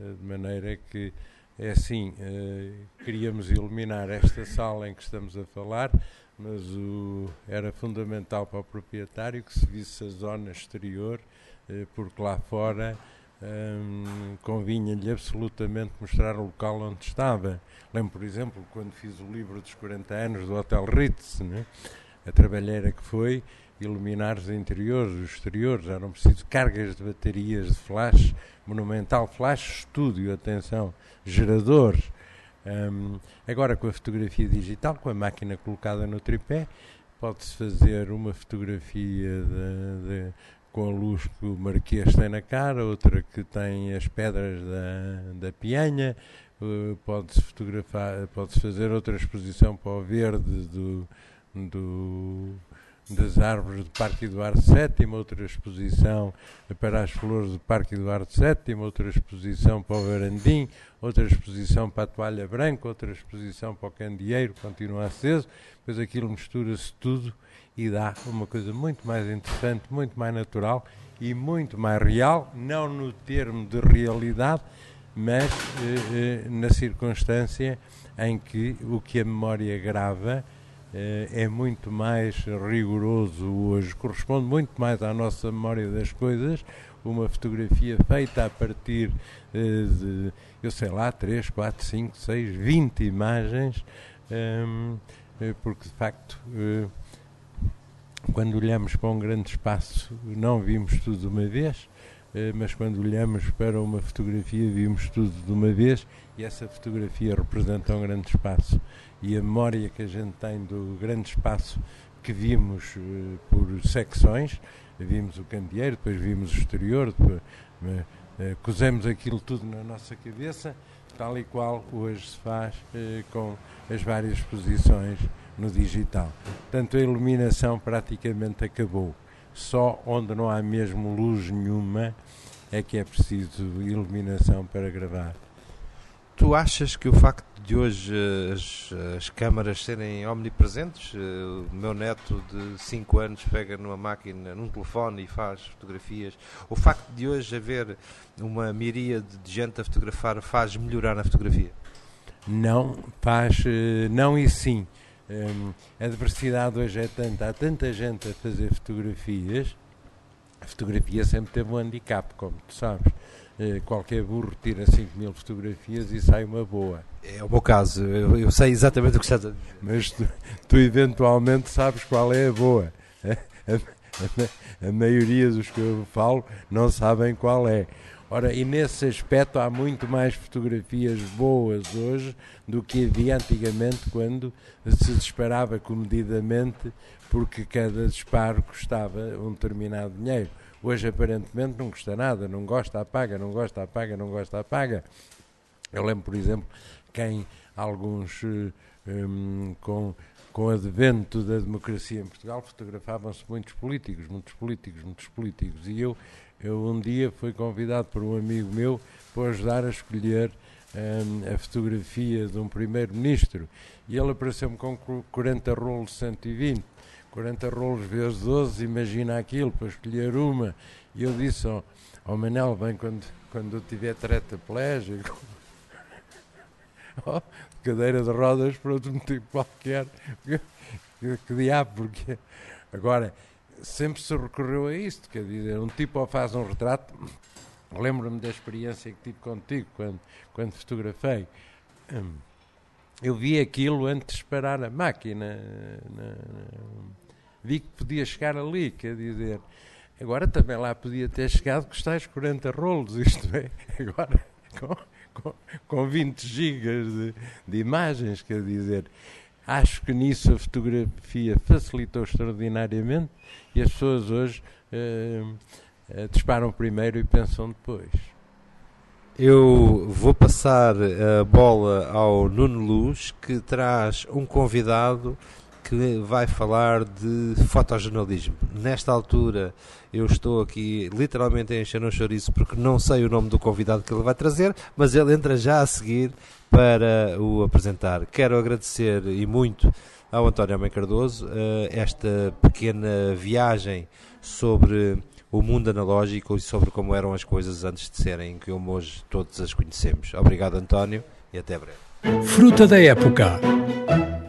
eh, de maneira que é assim, uh, queríamos iluminar esta sala em que estamos a falar, mas o, era fundamental para o proprietário que se visse a zona exterior, uh, porque lá fora um, convinha-lhe absolutamente mostrar o local onde estava. Lembro, por exemplo, quando fiz o livro dos 40 anos do Hotel Ritz, né? a trabalheira que foi iluminar os interiores, os exteriores, eram preciso cargas de baterias de flash, monumental flash estúdio, atenção, geradores. Um, agora com a fotografia digital, com a máquina colocada no tripé, pode-se fazer uma fotografia de, de, com a luz que o Marquês tem na cara, outra que tem as pedras da, da Pianha, uh, pode-se fotografar, pode-se fazer outra exposição para o verde do, do das árvores do Parque Eduardo VII, outra exposição para as flores do Parque Eduardo VII, outra exposição para o Verandim, outra exposição para a toalha branca, outra exposição para o candeeiro, continua aceso, depois aquilo mistura-se tudo e dá uma coisa muito mais interessante, muito mais natural e muito mais real, não no termo de realidade, mas eh, eh, na circunstância em que o que a memória grava é muito mais rigoroso hoje, corresponde muito mais à nossa memória das coisas. Uma fotografia feita a partir eh, de, eu sei lá, 3, 4, 5, 6, 20 imagens, ehm, eh, porque de facto quando olhamos para um grande espaço, não vimos tudo de uma vez, eh, mas quando olhamos para uma fotografia, vimos tudo de uma vez e essa fotografia representa um grande espaço. E a memória que a gente tem do grande espaço que vimos eh, por secções, vimos o candeeiro, depois vimos o exterior, depois, eh, cozemos aquilo tudo na nossa cabeça, tal e qual hoje se faz com as várias exposições no digital. Portanto, a iluminação praticamente acabou. Só onde não há mesmo luz nenhuma é que é preciso iluminação para gravar. Tu achas que o facto de hoje eh, as, as câmaras serem omnipresentes, eh, o meu neto de 5 anos pega numa máquina, num telefone e faz fotografias, o facto de hoje haver uma miríade de gente a fotografar faz melhorar a fotografia? Não, faz eh, não e sim. Um, a diversidade hoje é tanta, há tanta gente a fazer fotografias. A fotografia sempre teve um handicap, como tu sabes. Uh, qualquer burro tira 5 mil fotografias e sai uma boa. É o meu caso, eu, eu sei exatamente o que estás a dizer. Mas tu, tu, eventualmente sabes qual é a boa. A, a, a, a maioria dos que eu falo não sabem qual é. Ora, e nesse aspecto há muito mais fotografias boas hoje do que havia antigamente quando se disparava comedidamente porque cada disparo custava um determinado dinheiro. Hoje aparentemente não custa nada, não gosta, apaga, não gosta, apaga, não gosta, apaga. Eu lembro, por exemplo, quem alguns um, com com o advento da democracia em Portugal fotografavam-se muitos políticos, muitos políticos, muitos políticos e eu eu um dia fui convidado por um amigo meu para ajudar a escolher um, a fotografia de um primeiro-ministro e ele apareceu-me com 40 rolos de 120. 40 rolos vezes 12, imagina aquilo para escolher uma. E eu disse ao, ao Manel, bem, quando, quando eu tiver tetraplégico, oh, cadeira de rodas por outro motivo qualquer, que, que, que diabo, porque agora sempre se recorreu a isto, quer dizer, um tipo ou faz um retrato, lembro-me da experiência que tive contigo quando, quando fotografei, hum, eu vi aquilo antes de parar a máquina, vi que podia chegar ali, quer dizer, agora também lá podia ter chegado com os tais 40 rolos, isto é, agora com, com, com 20 gigas de, de imagens, quer dizer, Acho que nisso a fotografia facilitou extraordinariamente e as pessoas hoje uh, disparam primeiro e pensam depois. Eu vou passar a bola ao Nuno Luz, que traz um convidado que vai falar de fotojornalismo. Nesta altura, eu estou aqui literalmente a encher um chouriço porque não sei o nome do convidado que ele vai trazer, mas ele entra já a seguir para o apresentar. Quero agradecer e muito ao António Amém Cardoso uh, esta pequena viagem sobre o mundo analógico e sobre como eram as coisas antes de serem como hoje todos as conhecemos. Obrigado, António, e até breve. Fruta da época.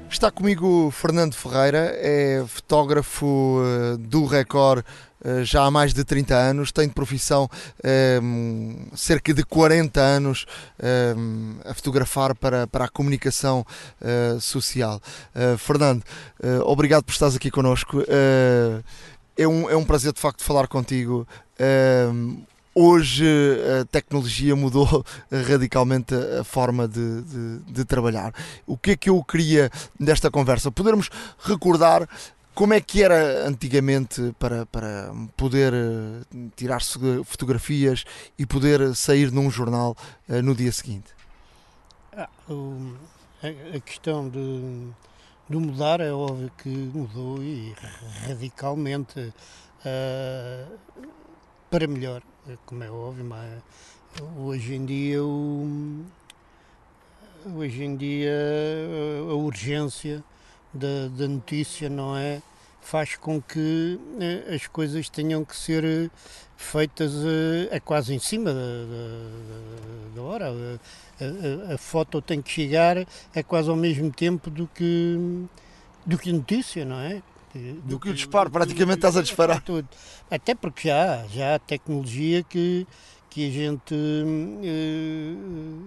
Está comigo Fernando Ferreira, é fotógrafo uh, do Record já há mais de 30 anos, tem de profissão um, cerca de 40 anos um, a fotografar para, para a comunicação uh, social. Fernando, obrigado por estares aqui connosco. é, um, é um prazer de facto falar contigo. Hoje a tecnologia mudou radicalmente a forma de, de, de, trabalhar. O que é que eu queria desta conversa? Podermos recordar como é que era antigamente para, para poder eh, tirar fotografias e poder sair num jornal uh, no dia seguinte? Ah, a questão de, do mudar, é óbvio que mudou e radicalmente uh, para melhor, como é óbvio, mas hoje em dia o, hoje em dia a urgência da, da notícia não é faz com que uh, as coisas tenham que ser feitas uh, é quase em cima da, da, da hora a, a, foto tem que chegar é quase ao mesmo tempo do que, do que a notícia, não é? Do, do que o disparo, praticamente estás a disparar. Tudo. Até porque já, já há tecnologia que, que a gente, uh,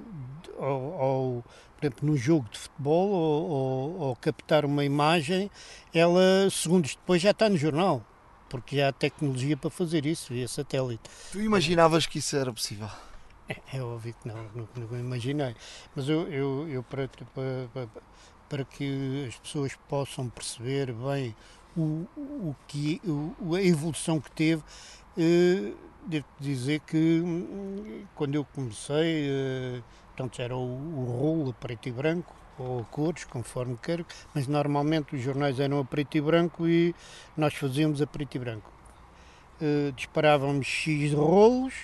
ao, ao, por exemplo, no jogo de futebol, ou, ou, ou captar uma imagem, ela segundos depois já está no jornal porque já há tecnologia para fazer isso via satélite. Tu imaginavas que isso era possível? É, é óbvio que não, não, não imaginei. Mas eu, eu, eu para, para, para, que as pessoas possam perceber bem o, o que, o, a evolução que teve, eh, devo dizer que hum, quando eu comecei, eh, portanto, era o, o rolo preto e branco, ou cores, conforme quero, mas normalmente os jornais eram a preto e branco e nós fazíamos a preto e branco. Uh, disparávamos X rolos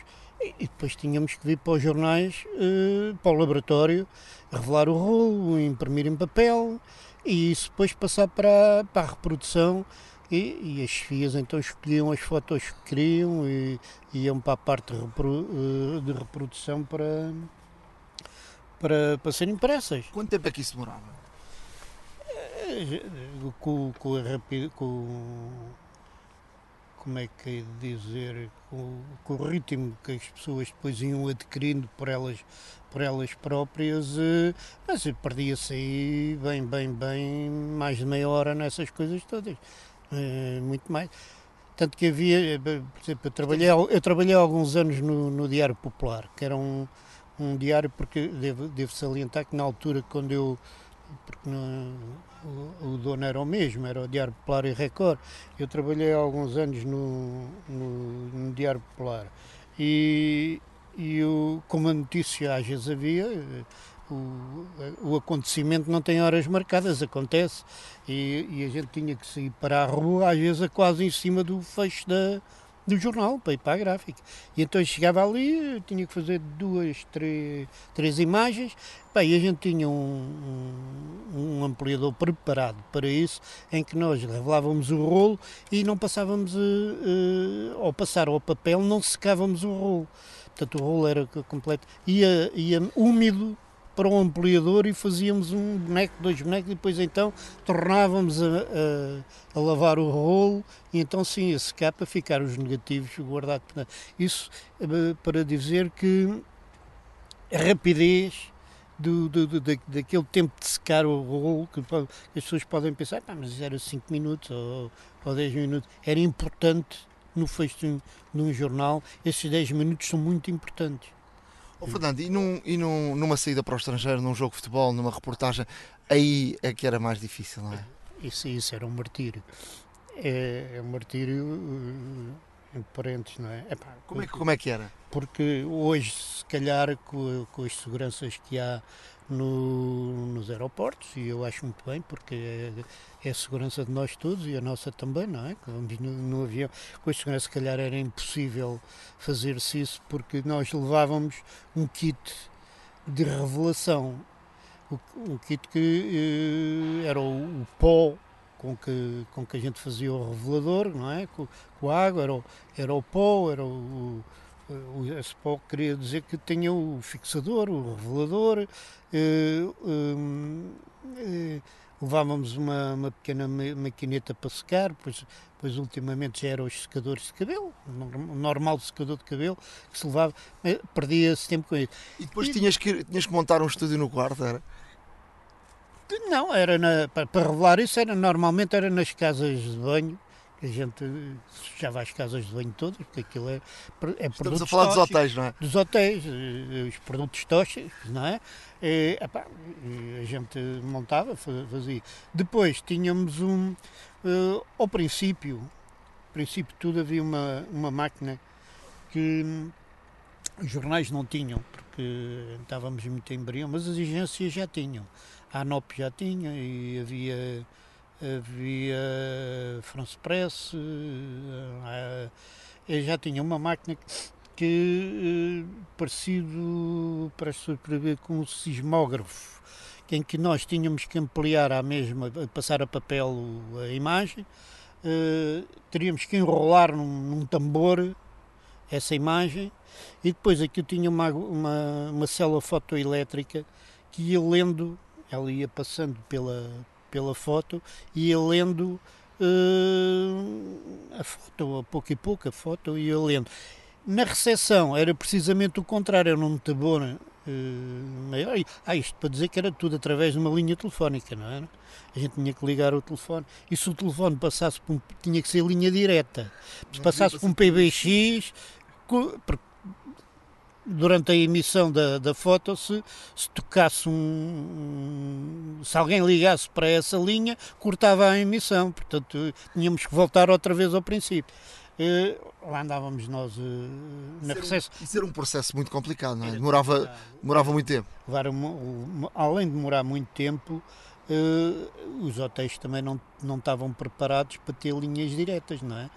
e depois tínhamos que vir para os jornais, uh, para o laboratório, revelar o rolo, imprimir em papel e isso depois passar para, para a reprodução. E, e as FIAs então escolhiam as fotos que queriam e, e iam para a parte de, de reprodução para, para, para serem impressas. Quanto tempo é que isso demorava? Eh, com, com a rapidez. Com, como é que é dizer, com, com, o ritmo que as pessoas depois iam adquirindo por elas, por elas próprias, eh, mas perdia-se aí bem, bem, bem mais de meia hora nessas coisas todas, eh, muito mais. Tanto que havia, por exemplo, eu trabalhei, eu trabalhei alguns anos no, no Diário Popular, que era um, um diário, porque devo, devo salientar que na altura, quando eu porque não, o, o, dono era o mesmo, era o Diário Popular e Record. Eu trabalhei há alguns anos no, no, no Diário Popular e, e o, como a notícia às vezes havia, o, o acontecimento não tem horas marcadas, acontece, e, e a gente tinha que sair para a rua, às vezes quase em cima do fecho da, do jornal para ir para a gráfica. E então eu chegava ali, tinha que fazer duas, três, três imagens, pá, e a gente tinha um, um, um, ampliador preparado para isso, em que nós revelávamos o rolo e não passávamos, uh, uh, ao passar ao papel, não secávamos o rolo. Portanto, o rolo era completo, ia, ia úmido para o ampliador e fazíamos um boneco, dois bonecos, e depois então tornávamos a, a, a lavar o rolo e então sim a secar para ficar os negativos guardados. Isso eh, para dizer que a rapidez do, do, do, daquele tempo de secar o rolo, que, as pessoas podem pensar, mas era 5 minutos ou, ou 10 minutos, era importante no fecho de um, de um jornal, esses 10 minutos são muito importantes. Oh, Fernando, e, num, e num, numa saída para o estrangeiro, num jogo de futebol, numa reportagem, aí é que era mais difícil, não é? Isso, isso era um martírio. É, é um martírio uh, entre parentes, não é? Epá, como, é que, como é que era? Porque hoje, se calhar, com, com as seguranças que há no, nos aeroportos e eu acho muito bem porque é, é, a segurança de nós todos e a nossa também, não é? Vamos no, no avião, com a segurança se calhar era impossível fazer-se isso porque nós levávamos um kit de revelação, um kit que eh, era o, o, pó com que, com que a gente fazia o revelador, não é? Com, com a água, era o, era o pó, era o SPOC queria dizer que tinha o fixador, o revelador, eh, eh, levávamos uma, uma pequena maquineta para secar, pois, pois ultimamente já eram os secadores de cabelo, um normal secador de cabelo, que se levava, perdia-se tempo com isso. E depois e, tinhas, que, tinhas que montar um estúdio no quarto, era? Não, era na, para, para revelar isso era normalmente era nas casas de banho a gente já vai às casas de banho todas, porque aquilo é, é Estamos a falar tóxicos, dos hotéis, não é? Dos hotéis, eh, os produtos tóxicos, não é? E, epá, a gente montava, fazia. Depois tínhamos um, uh, ao princípio, ao princípio de tudo havia uma, uma máquina que os jornais não tinham, porque estávamos muito embrião, mas as agências já tinham. a ANOP já tinha e havia, havia France Press, uh, já tinha uma máquina que parecido para ver com um sismógrafo, em que nós tínhamos que ampliar a mesma, passar a papel a imagem, teríamos que enrolar num, num, tambor essa imagem e depois aqui tinha uma, uma, uma célula fotoelétrica que ia lendo, ela ia passando pela, pela foto e ia lendo uh, a foto, a pouco e pouco a foto ia lendo. Na recepção era precisamente o contrário, era um tabor uh, maior. Ah, isto para dizer que era tudo através de uma linha telefónica, não era? A gente tinha que ligar o telefone. E se o telefone passasse por um, tinha que ser linha direta. Se passasse por um PBX, durante a emissão da, da foto, se, se tocasse um, um, Se alguém ligasse para essa linha, cortava a emissão. Portanto, tínhamos que voltar outra vez ao princípio. Uh, lá andávamos nós uh, na recesso. Isso era um processo muito complicado, não é? Demorava, demorava muito tempo. Além de demorar muito tempo, os hotéis também não, não estavam preparados para ter linhas diretas, não é?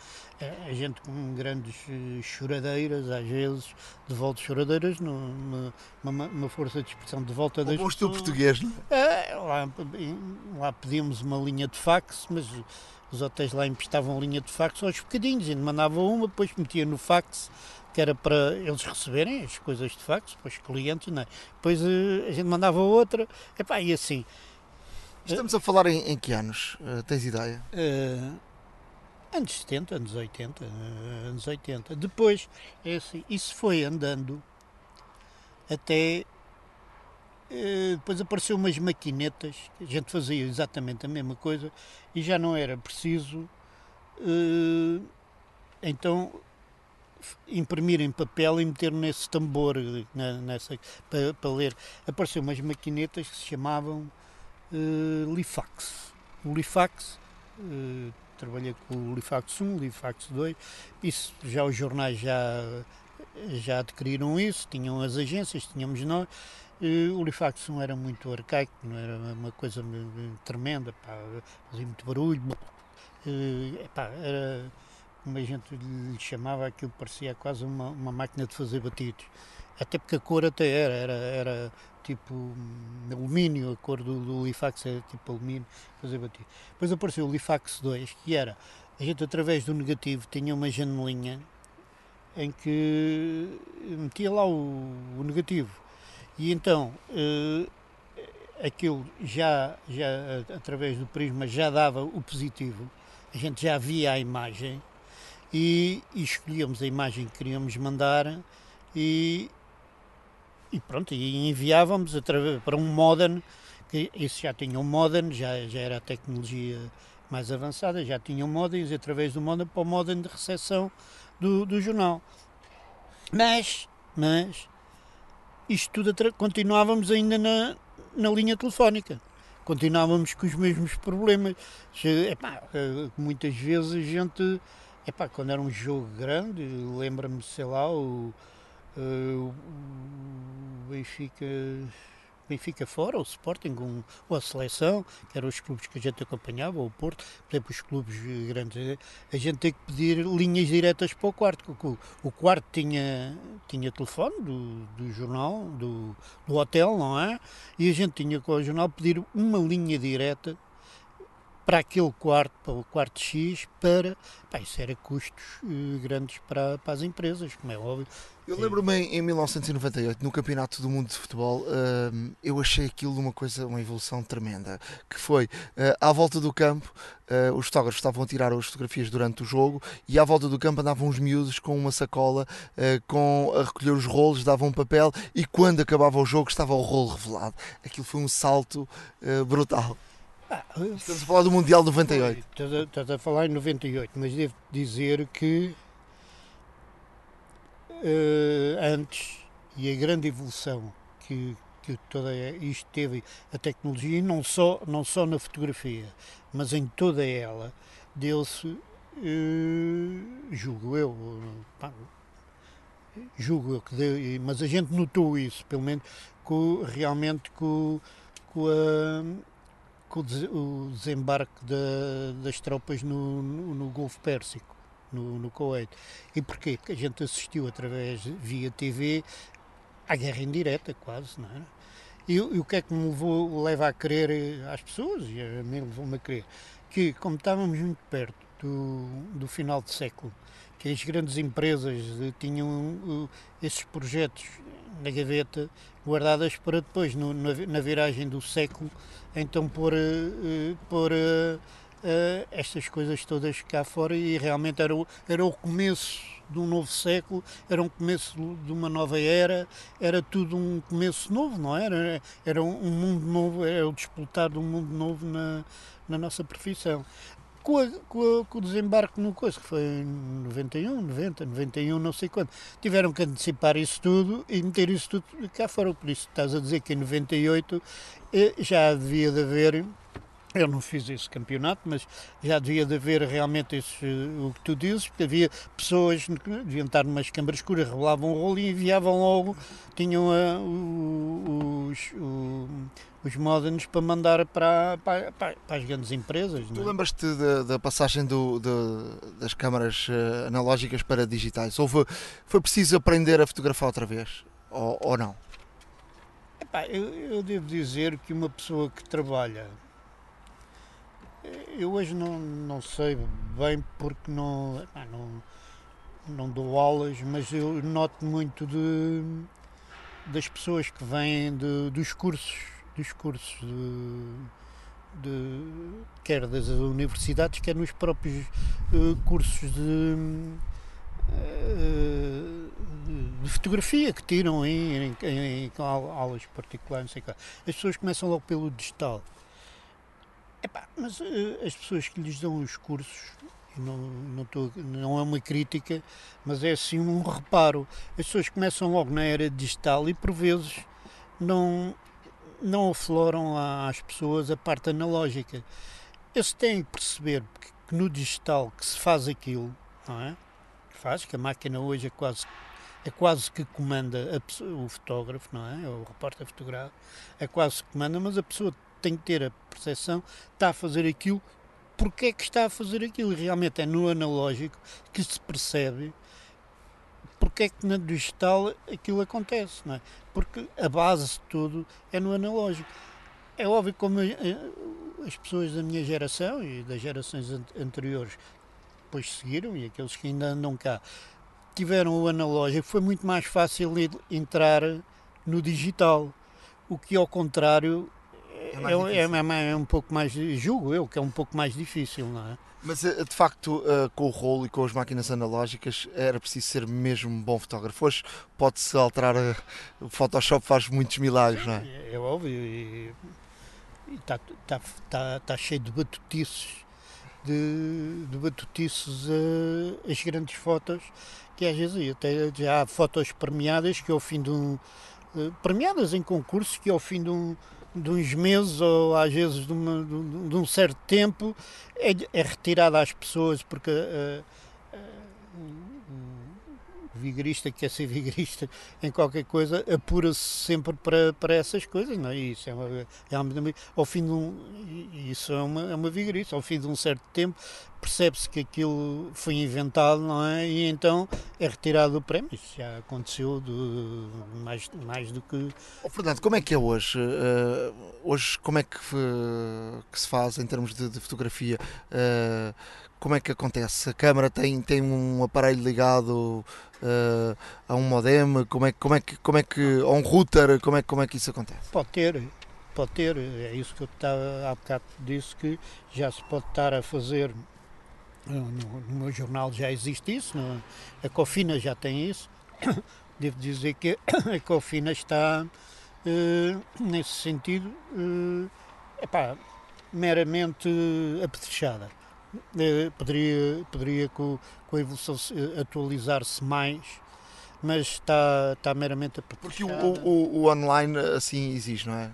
A gente com grandes choradeiras, às vezes, de volta choradeiras, numa, uma força de expressão de volta das pessoas. O português, não é? é lá, lá pedíamos uma linha de fax, mas os hotéis lá emprestavam linha de fax aos bocadinhos, a gente mandava uma, depois metia no fax, que era para eles receberem as coisas de fax, para os clientes, não é? Depois uh, a gente mandava outra, epá, e assim. Estamos a falar em, em que anos? Uh, tens ideia? Uh, anos 70, anos 80, anos 80. Depois, é assim, isso foi andando até eh, depois apareceu umas maquinetas, a gente fazia exatamente a mesma coisa e já não era preciso uh, então imprimir em papel e meter nesse tambor nessa, para, para, ler. Apareceu umas maquinetas que se chamavam uh, Lifax. O Lifax, uh, trabalhei com o Lifax 1, Lifax 2, isso já os jornais já, já adquiriram isso, tinham as agências, tínhamos nós o Lifax não era muito arcaico, era uma coisa tremenda, pá, fazia muito barulho. Era, como a gente lhe chamava, aquilo parecia quase uma, uma máquina de fazer batidos. Até porque a cor até era, era, era tipo um, alumínio, a cor do, do Lifax era tipo alumínio, fazer batido. Depois apareceu o Lifax 2, que era, a gente através do negativo tinha uma janelinha em que metia lá o, o negativo e então, uh, aquilo já, já, através do prisma, já dava o positivo, a gente já via a imagem e, e escolhíamos a imagem que queríamos mandar e, e pronto, e enviávamos para um modem, que isso já tinha um modem, já, já era a tecnologia mais avançada, já tinha um modem, e através do modem para o modem de recepção do, do jornal. Mas, mas, isto tudo continuávamos ainda na, na linha telefónica. Continuávamos com os mesmos problemas. Epá, eh, muitas vezes a gente, epá, quando era um jogo grande, lembra-me, sei lá, o, eh, o Benfica Benfica fora, o Sporting, um, ou a seleção, que eram os clubes que a gente acompanhava, ou o Porto, por exemplo, os clubes grandes, a gente tem que pedir linhas diretas para o quarto. O, o quarto tinha, tinha telefone do, do jornal, do, do hotel, não é? E a gente tinha com o jornal pedir uma linha direta para aquele quarto, para o quarto X, para. Pá, isso era custos uh, grandes para, para as empresas, como é óbvio. Eu lembro-me em, 1998, no Campeonato do Mundo de Futebol, uh, eu achei aquilo uma coisa, uma evolução tremenda. Que foi uh, à volta do campo, uh, os fotógrafos estavam a tirar as fotografias durante o jogo e à volta do campo andavam uns miúdos com uma sacola, com a recolher os rolos, davam um papel e quando acabava o jogo estava o rolo revelado. Aquilo foi um salto brutal. Estamos a falar do Mundial 98. Estás a, estás a falar em 98, mas devo dizer que uh, antes e a grande evolução que, que toda isto teve, a tecnologia, e não só, não só na fotografia, mas em toda ela, deu-se, uh, julgo eu, pá, julgo eu que deu, mas a gente notou isso, pelo menos com, realmente com com, a, com o desembarque da, das tropas no, no, no Golfo Pérsico, no, no Kuwait. E porquê? Porque a gente assistiu através, via TV, à guerra indireta, quase, não é? E, e, o que é que me levou, leva a querer às pessoas, e a mim levou-me a querer? Que, como estávamos muito perto do, do final de século, que as grandes empresas tinham uh, esses projetos na gaveta, guardadas para depois, no, na, na, viragem do século, então pôr, uh, pôr uh, uh, estas coisas todas cá fora e realmente era o, era o começo de um novo século, era um começo de uma nova era, era tudo um começo novo, não é? era? Era um mundo novo, era o disputar de um mundo novo na, na nossa profissão com, a, com, a, com, o desembarque no coisa, que foi em 91, 90, 91, não sei quando, tiveram que antecipar isso tudo e meter isso tudo cá fora. Por isso estás a dizer que em 98 eh, já devia de haver eu não fiz esse campeonato, mas já devia de haver realmente esse, o que tu dizes, porque havia pessoas que deviam estar numas câmaras escuras, revelavam o rolo e enviavam logo, tinham uh, os, os modems para mandar para, para, para, as grandes empresas. Tu é? lembras-te da, da, passagem do, das câmaras uh, analógicas para digitais? Ou foi, foi preciso aprender a fotografar outra vez? Ou, ou não? Epá, eu, eu devo dizer que uma pessoa que trabalha eu hoje não, não sei bem porque não, não, não dou aulas, mas eu noto muito de, das pessoas que vêm de, dos cursos, dos cursos de, de, quer das universidades, quer nos próprios uh, cursos de, uh, de, fotografia que tiram em, em, em, aulas particulares, não sei qual. As pessoas começam logo pelo digital. Epá, mas uh, as pessoas que lhes dão os cursos, não, não, tô, não é uma crítica, mas é assim um reparo. As pessoas começam logo na era digital e por vezes não, não afloram às pessoas a parte analógica. Eles têm que perceber que, que no digital que se faz aquilo, não é? Que faz, que a máquina hoje é quase é quase que comanda pessoa, o fotógrafo, não é? O repórter fotográfico, é quase que comanda, mas a pessoa tem que ter a percepção, está a fazer aquilo, porque é que está a fazer aquilo. Realmente é no analógico que se percebe porque é que na digital aquilo acontece, não é? Porque a base de tudo é no analógico. É óbvio como eh, as pessoas da minha geração e das gerações anteriores depois seguiram e aqueles que ainda andam cá tiveram o analógico, foi muito mais fácil entrar no digital. O que ao contrário é, é, é, é, um pouco mais, julgo eu, que é um pouco mais difícil, não é? Mas eh, de facto, eh, com o rolo e com as máquinas analógicas, era preciso ser mesmo um bom fotógrafo. Hoje pode-se alterar, eh, o Photoshop faz muitos milagres, não é? É, é óbvio, e está tá, tá, tá cheio de batutices, de, de batutices uh, as grandes fotos, que às vezes até já há fotos premiadas que ao fim de um. Uh, premiadas em concursos que ao fim de um de uns meses ou às vezes de, uma, de um certo tempo é, é retirada às pessoas porque uh, vigarista que quer ser vigarista em qualquer coisa apura-se sempre para, para essas coisas, não é? Isso é uma, realmente ao fim de um isso é uma, é uma vigarista, ao fim de um certo tempo percebe-se que aquilo foi inventado, não é? E então é retirado o prémio. Isso já aconteceu de, mais, mais do que. Oh, Fernando, como é que é hoje? Uh, hoje, como é que, que, se faz em termos de, de fotografia? Uh, como é que acontece? A câmara tem, tem um aparelho ligado uh, a um modem? Como é, como é que, como é que, a um router? Como é, como é que isso acontece? Pode ter, pode ter. É isso que eu estava há bocado disse que já se pode estar a fazer no, no, meu jornal já existe isso, no, a Cofina já tem isso. Devo dizer que a Cofina está, uh, nesse sentido, uh, epá, meramente apetrechada. Uh, poderia, poderia com, com a evolução atualizar-se mais, mas está, está meramente apetrechada. Porque o, o, o online assim existe, não é?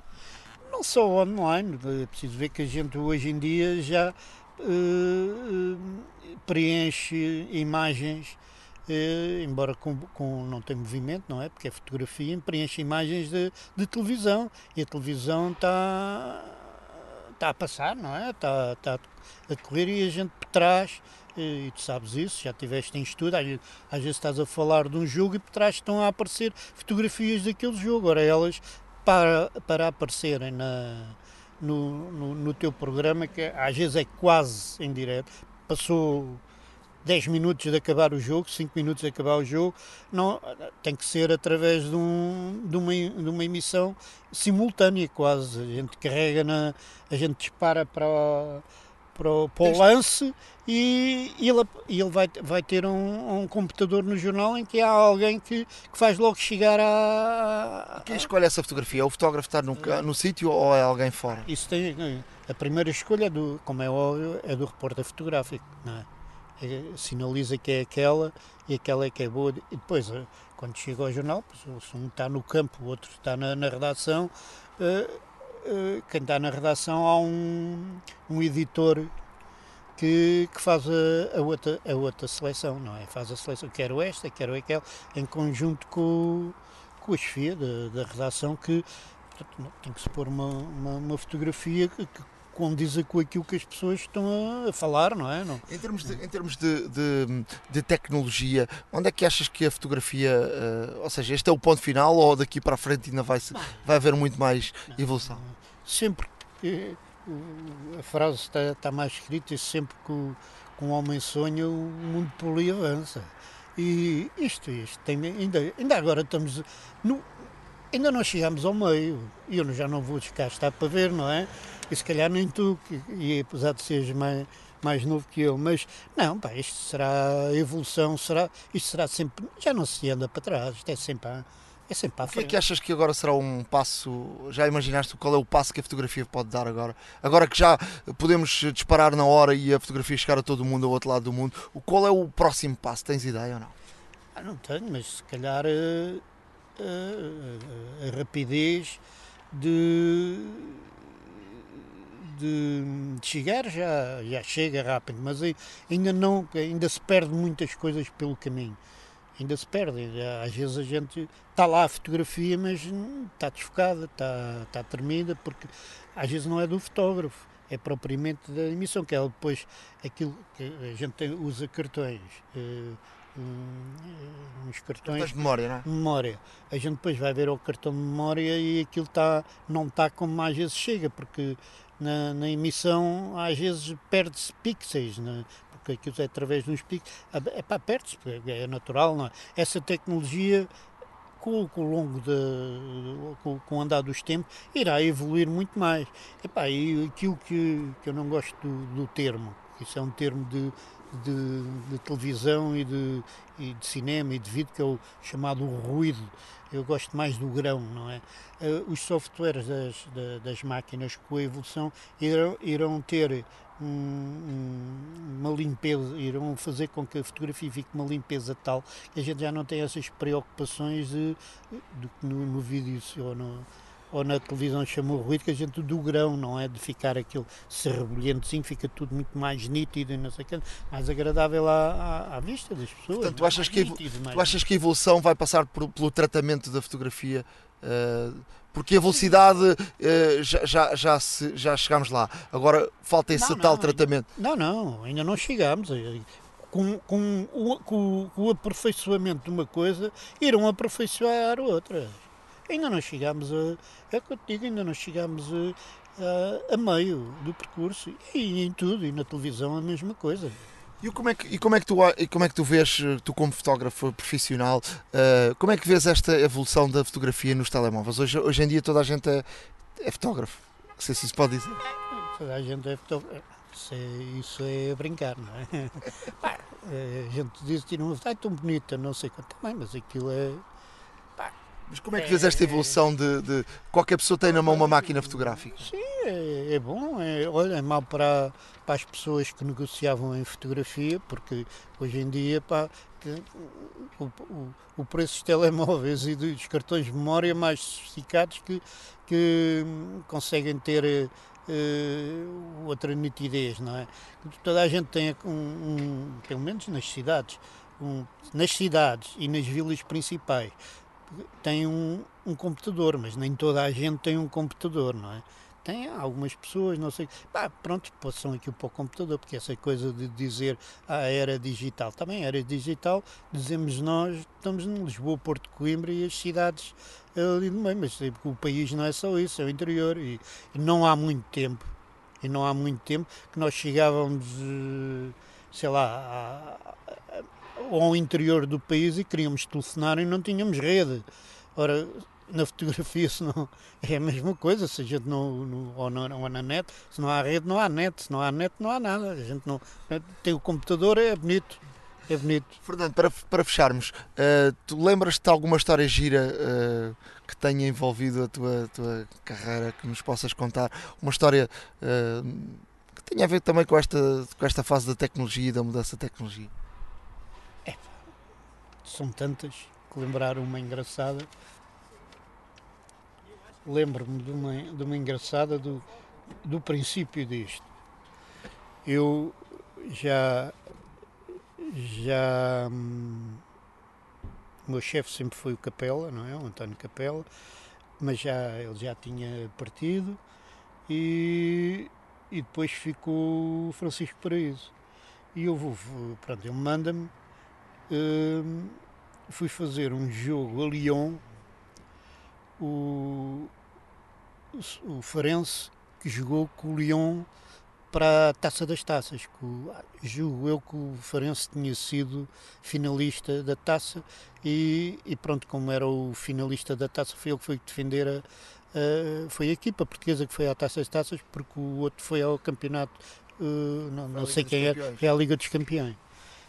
Não só online, é preciso ver que a gente hoje em dia já uh, preenche imagens eh, embora com, com, não tem movimento, não é? Porque é fotografia, preenche imagens de, de televisão e a televisão está está a passar, não é? Está, está a correr e a gente por trás, e tu sabes isso, já tiveste em estudo, às, às vezes estás a falar de um jogo e por trás estão a aparecer fotografias daquele jogo. Ora, elas, para, para aparecerem na, no, no, no teu programa, que às vezes é quase em direto, passou 10 minutos de acabar o jogo, 5 minutos de acabar o jogo, não, tem que ser através de, um, de, uma, de uma emissão simultânea quase. A gente carrega, na, a gente dispara para, para, o, para o lance e, ele, ele vai, vai ter um, um, computador no jornal em que há alguém que, que faz logo chegar a... Quem escolhe essa fotografia? É o fotógrafo estar no, no sítio ou é alguém fora? Isso tem... A primeira escolha, do, como é óbvio, é do repórter fotográfico, não é? É, sinaliza que é aquela e aquela é que é boa. E depois, eh, quando chega ao jornal, se um está no campo, o outro está na, na redação, uh, uh, quem está na redação há um, um editor que, que faz a, a, outra, a outra seleção, não é? Faz a seleção, quero esta, quero aquela, em conjunto com, com a chefia da, da redação que tem que se pôr uma, uma, uma fotografia que, condiza com aquilo que as pessoas estão a falar, não é? Não. Em termos, de, em termos de, de, de, tecnologia, onde é que achas que a fotografia, uh, ou seja, este é o ponto final ou daqui para a frente ainda vai, vai haver muito mais evolução? Sempre que a frase está, está mais escrita e sempre que o, que um homem sonha, o mundo poli avança. E isto, isto tem, ainda, ainda agora estamos no, ainda não chegamos ao meio. E eu já não vou cá estar para ver, não é? e se calhar nem tu, e apesar de seres mais, mais novo que eu, mas não, pá, isto será evolução, será, isto será sempre, já não se anda para trás, isto é sempre a, é sempre à frente. O que é que achas que agora será um passo, já imaginaste qual é o passo que a fotografia pode dar agora? Agora que já podemos disparar na hora e a fotografia chegar a todo mundo, ao outro lado do mundo, qual é o próximo passo? Tens ideia ou não? Ah, não tenho, mas se calhar eh, a, eh, a rapidez de de, de chegar já, já chega rápido, mas ainda não, ainda se perde muitas coisas pelo caminho. Ainda se perde. Às vezes a gente está lá a fotografia, mas está desfocada, está, está tremida, porque às vezes não é do fotógrafo, é propriamente da emissão, que é depois aquilo que a gente usa cartões. Uh, uns cartões, cartões de memória, não é? memória. A gente depois vai ver o cartão de memória e aquilo tá, não está como às vezes chega, porque na, na emissão às vezes perde-se pixels, né? porque aquilo é através de uns pixels. É para perde-se, é natural, não é? Essa tecnologia com, com o longo de, com, com o andar dos tempos, irá evoluir muito mais. Epá, e aquilo que, que eu não gosto do, do termo, isso é um termo de, de, de televisão e de, e de, cinema e de vídeo, que é o chamado ruído. Eu gosto mais do grão, não é? Uh, os softwares das, das máquinas com a evolução irão, irão ter um, uma limpeza, irão fazer com que a fotografia fique uma limpeza tal que a gente já não tem essas preocupações de, de, no, no vídeo ou no, ou na televisão chamou ruído, que a gente do grão, não é? De ficar aquele serrebulhentozinho, fica tudo muito mais nítido e não sei o que, mais agradável à, à, à, vista das pessoas. Portanto, tu achas, que, nítido, tu achas que a evolução vai passar por, pelo tratamento da fotografia? Uh, porque a velocidade uh, já, já, já, se, já chegámos lá. Agora falta esse não, tal não, tratamento. Não, não, ainda não chegamos. Com, com, o, com, o aperfeiçoamento de uma coisa, irão aperfeiçoar outra. Ainda não chegamos a. É que eu digo, ainda não chegamos a, a, a, meio do percurso. E em tudo, e na televisão a mesma coisa. E como é que, e como é que, tu, e como é que tu vês, tu como fotógrafo profissional, uh, como é que vês esta evolução da fotografia nos telemóveis? Hoje, hoje em dia toda a gente é, é fotógrafo. Não sei se isso pode dizer. Toda a gente é fotógrafo. Isso é, isso é brincar, não é? a gente diz que não é tão bonita, não sei quanto também, mas aquilo é mas como é que vês esta evolução de, de, qualquer pessoa tem na mão uma máquina fotográfica? Sim, é, é bom. É, olha, é mau para, para as pessoas que negociavam em fotografia, porque hoje em dia pá, o, o, o, preço dos telemóveis e dos cartões de memória mais sofisticados que, que conseguem ter uh, outra nitidez, não é? Toda a gente tem, um, um, pelo menos nas cidades, um, nas cidades e nas vilas principais tem um, um computador, mas nem toda a gente tem um computador, não é? Tem algumas pessoas, não sei. Pronto, passam aquilo para o computador, porque essa coisa de dizer a ah, era digital. Também era digital, dizemos nós, estamos em Lisboa, Porto Coimbra e as cidades ali do meio, mas o país não é só isso, é o interior. E, e não há muito tempo, e não há muito tempo que nós chegávamos, eh, sei lá, ao interior do país e queríamos telefonar e não tínhamos rede. Ora, na fotografia se não, é a mesma coisa, se a gente não, no, ou, na, ou na net, se não há rede não há net, se não há net não há nada, a gente não tem o computador, é bonito. É bonito. Fernando, para, para fecharmos, uh, tu lembras-te de alguma história gira uh, que tenha envolvido a tua, tua carreira, que nos possas contar? Uma história uh, que tenha a ver também com esta, com esta fase da tecnologia e da mudança da tecnologia? São tantas que lembrar uma engraçada lembro-me de uma, de uma engraçada do, do princípio disto. Eu já. já hum, o meu chefe sempre foi o Capela, não é? O António Capela, mas já, ele já tinha partido e, e depois ficou o Francisco Paraíso. E eu vou, pronto, ele manda-me, hum, fui fazer um jogo a Lyon o, o Farense que jogou com o Lyon para a Taça das Taças. Que, julgo eu que o Farense tinha sido finalista da Taça e, e, pronto, como era o finalista da Taça, foi ele que foi defender a, a, foi a equipa portuguesa que foi à Taça das Taças, porque o outro foi ao campeonato, uh, não, não sei quem é, é a Liga dos Campeões.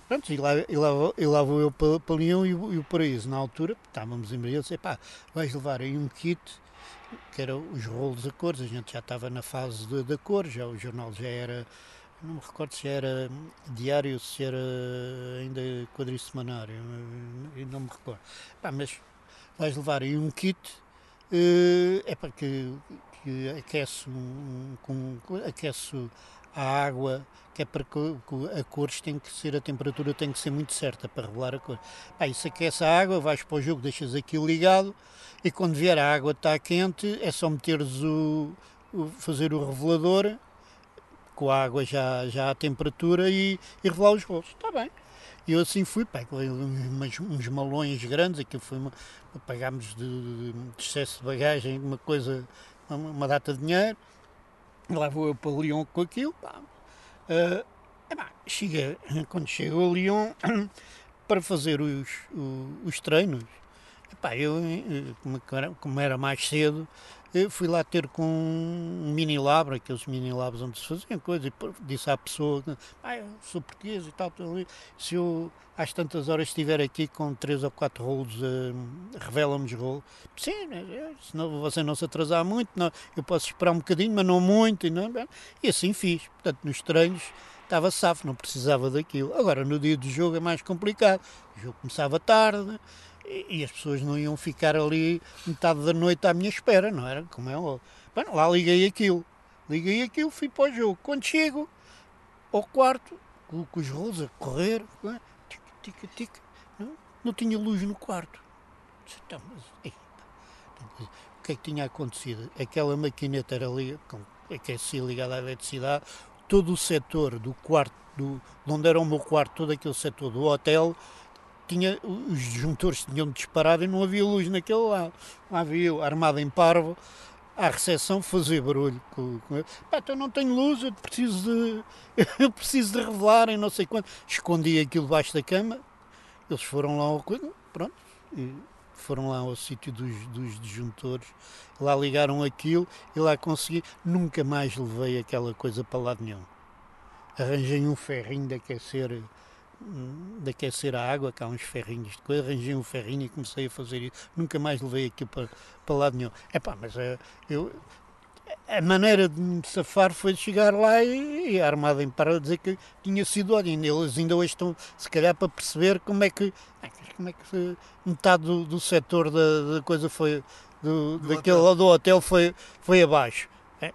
Pronto, e lá, e lá, e lá vou eu para, para Leão e, e, o Paraíso. Na altura, estávamos em Maria, disse, pá, vais levar aí um kit, que era os rolos a cores, a gente já estava na fase da cor, já o jornal já era, não me recordo se era diário, se era ainda quadrissemanário, não me recordo. Pá, mas vais levar aí um kit, é para que, que aquece, um, com, aquece a água que é para que a cores tem que ser, a temperatura tem que ser muito certa para revelar a cor. Pá, isso aquece a água, vais para o jogo, deixas aquilo ligado e quando vier a água está quente, é só meteres o, o fazer o revelador com a água já, já à temperatura e, e revelar os rolos. Está bem. E eu assim fui, uns, uns malões grandes, aquilo foi uma, pagámos de, de, excesso de bagagem, uma coisa, uma, uma data de dinheiro. Lá vou eu para Lyon com aquilo, pá, Uh, chega, quando chego a Lyon para fazer os, os, os treinos, eu, eh, como era mais cedo, fui lá ter com um mini lab, aqueles mini labs onde se faziam coisas, e disse à pessoa, ah, eu sou português e tal, se eu às tantas horas estiver aqui com três ou quatro rolos, uh, revela-me os rolos. Sim, senão você não se atrasar muito, não, eu posso esperar um bocadinho, mas não muito, e, não, e assim fiz. Portanto, nos treinos estava safo, não precisava daquilo. Agora, no dia do jogo é mais complicado. O jogo começava tarde, e, as pessoas não iam ficar ali metade da noite à minha espera, não era? Como é óbvio. Bem, lá liguei aquilo. Liguei aquilo, fui para o jogo. Quando chego ao quarto, com os rolos a correr, é? tic, tic, tic, não, não tinha luz no quarto. Então, mas, o que é que tinha acontecido? Aquela maquineta era ali, com, aquecia ligada à eletricidade, todo o setor do quarto, do, de onde era o meu quarto, todo aquele setor do hotel, tinha, os disjuntores tinham disparado e não havia luz naquele lado. Lá havia eu, armado em parvo, à recepção fazer barulho. Com, com Pá, então não tenho luz, eu preciso de, eu preciso de revelar em não sei quanto. Escondi aquilo debaixo da cama, eles foram lá ao pronto, foram lá ao sítio dos, dos disjuntores, lá ligaram aquilo e lá consegui. Nunca mais levei aquela coisa para lado nenhum. Arranjei um ferrinho de aquecer de aquecer a água, cá uns ferrinhos de coisa, arranjei um ferrinho e comecei a fazer isso. Nunca mais levei aquilo para, para lado nenhum. É pá, mas uh, eu, a maneira de me safar foi chegar lá e, e armado em para dizer que tinha sido, olha, eles ainda hoje estão, se calhar, para perceber como é que, como é que metade do, do setor da, da coisa foi, do, do daquele hotel. do hotel foi, foi abaixo. É,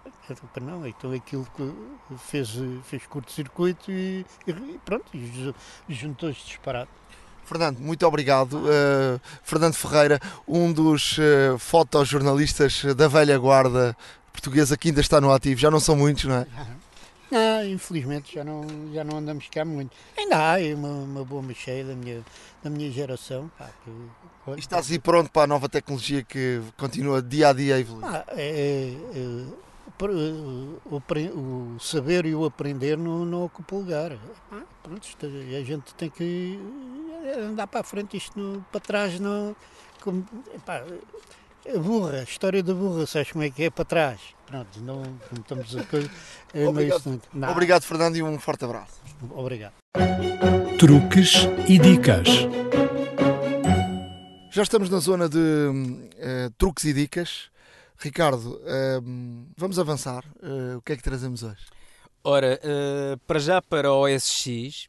não, então aquilo que fez, fez curto-circuito e, e, pronto, juntou-se disparado. Fernando, muito obrigado. Uh, Fernando Ferreira, um dos uh, fotojornalistas da velha guarda portuguesa que ainda está no ativo. Já não são muitos, não é? Não, infelizmente já não, já não andamos cá muito. Ainda há uma, uma boa cheia da minha, da minha geração. Pá, que, e estás aí pronto para a nova tecnologia que continua dia a dia a evoluir? Ah, é, é, é o, o, saber e o aprender não, não ocupa lugar. Ah, pronto, a gente tem que andar para a frente, isto no, para trás não. Como, epá, a burra, a história da burra, sabes como é que é para trás? Pronto, não, não estamos a coisa. É obrigado, obrigado, Fernando, e um forte abraço. Obrigado. Truques e dicas. Já estamos na zona de uh, truques e dicas. Ricardo, uh, vamos avançar. Uh, o que é que trazemos hoje? Ora, para já para o OSX,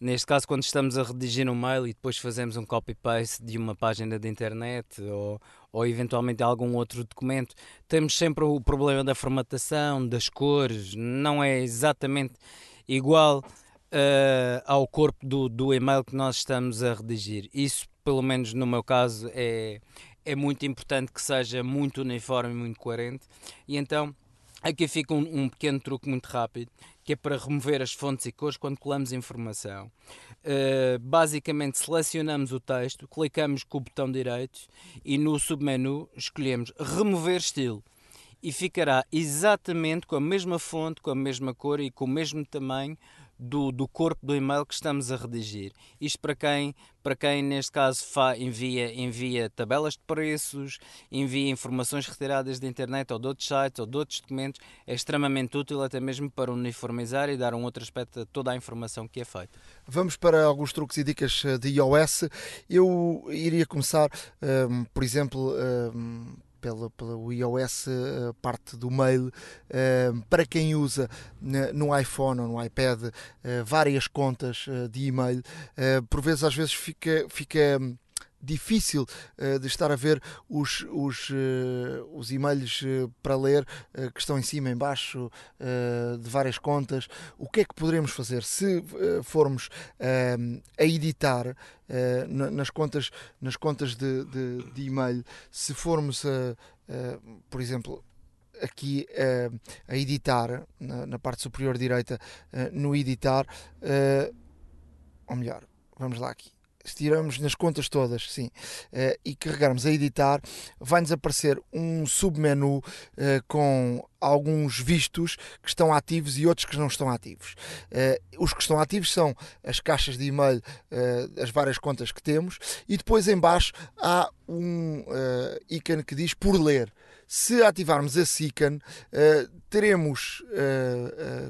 neste caso quando estamos a redigir um mail e depois fazemos um copy-paste de uma página de internet ou, ou eventualmente algum outro documento, temos sempre o problema da formatação, das cores, não é exatamente igual uh, ao corpo do, do e-mail que nós estamos a redigir. Isso, pelo menos no meu caso, é, é muito importante que seja muito uniforme e muito coerente. E então, aqui fica um, um pequeno truque muito rápido, que é para remover as fontes e cores quando colamos informação. Uh, basicamente selecionamos o texto, clicamos com o botão direito e no submenu escolhemos remover estilo e ficará exatamente com a mesma fonte, com a mesma cor e com o mesmo tamanho do, do corpo do e-mail que estamos a redigir. Isto para quem, para quem neste caso fa, envia, envia tabelas de preços, envia informações retiradas da internet ou de outros sites ou de outros documentos, é extremamente útil até mesmo para uniformizar e dar um outro aspecto a toda a informação que é feita. Vamos para alguns truques e dicas eh, de iOS. Eu iria começar, um, ehm, por exemplo, um, pela, pelo iOS, uh, parte do mail, uh, para quem usa no iPhone ou no iPad uh, várias contas de e-mail, por vezes às vezes fica, fica difícil uh, de estar a ver os, os, uh, os e-mails uh, para ler que estão em cima, em baixo, de várias contas. O que é que poderemos fazer se formos a editar nas contas, nas contas de, de, de e-mail, se formos por exemplo, aqui a editar, na, na, parte superior direita, no editar, ou melhor, vamos lá aqui, se tirarmos nas contas todas, sim, uh, e carregarmos a editar, vai-nos aparecer um submenu uh, com alguns vistos que estão ativos e outros que não estão ativos. Uh, os que estão ativos são as caixas de e-mail, as várias contas que temos, e depois em baixo há um ícone que diz por ler. Se ativarmos esse ícone, teremos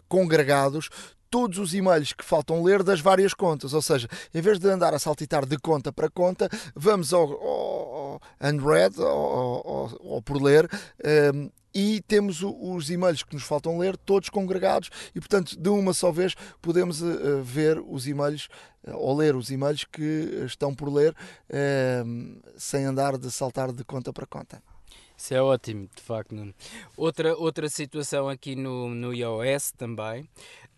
congregados todos os e-mails que faltam ler das várias contas. Ou seja, em vez de andar a saltitar de conta para conta, vamos ao, ao, ao unread, ao, por ler. Um, ehm, e temos os e-mails que nos faltam ler, todos congregados, e portanto, de uma só vez, podemos uh, ver os e-mails uh, ou ler os e-mails que estão por ler, uh, sem andar de saltar de conta para conta. Isso é ótimo, de facto. Outra, outra situação aqui no, no iOS também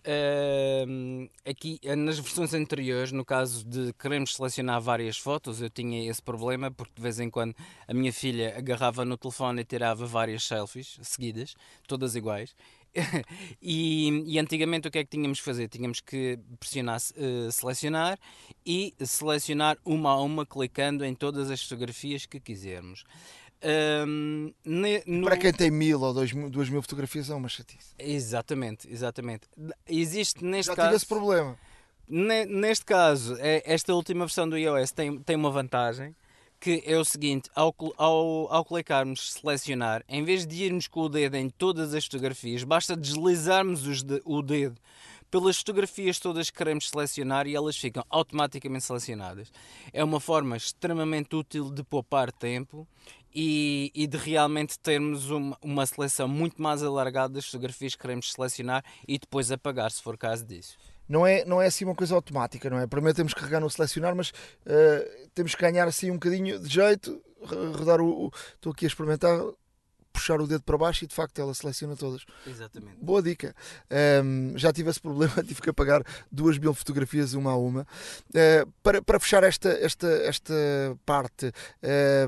Uh, aqui nas versões anteriores, no caso de queremos selecionar várias fotos, eu tinha esse problema porque de vez em quando a minha filha agarrava no telefone e tirava várias selfies seguidas, todas iguais. e, e, antigamente o que é que tínhamos que fazer? Tínhamos que pressionar uh, selecionar e selecionar uma a uma clicando em todas as fotografias que quisermos. Um, ne, no... Para quem tem mil ou dois, duas mil fotografias é uma chatice. Exatamente, exatamente. Existe neste Já caso. tive esse problema. Ne, neste caso, é, esta última versão do iOS tem, tem uma vantagem que é o seguinte: ao, ao, ao clicarmos selecionar, em vez de irmos com o dedo em todas as fotografias, basta deslizarmos os de, o dedo pelas fotografias todas que queremos selecionar e elas ficam automaticamente selecionadas. É uma forma extremamente útil de poupar tempo e, e de realmente termos uma, uma seleção muito mais alargada das fotografias que queremos selecionar e depois apagar, se for caso disso não é, não é assim uma coisa automática, não é? Primeiro temos que carregar no selecionar, mas uh, temos que ganhar assim um bocadinho de jeito, rodar o. Estou aqui a experimentar, puxar o dedo para baixo e de facto ela seleciona todas. Exatamente. Boa dica. Um, já tive esse problema, tive que apagar duas mil fotografias uma a uma. Uh, para, para fechar esta, esta, esta parte,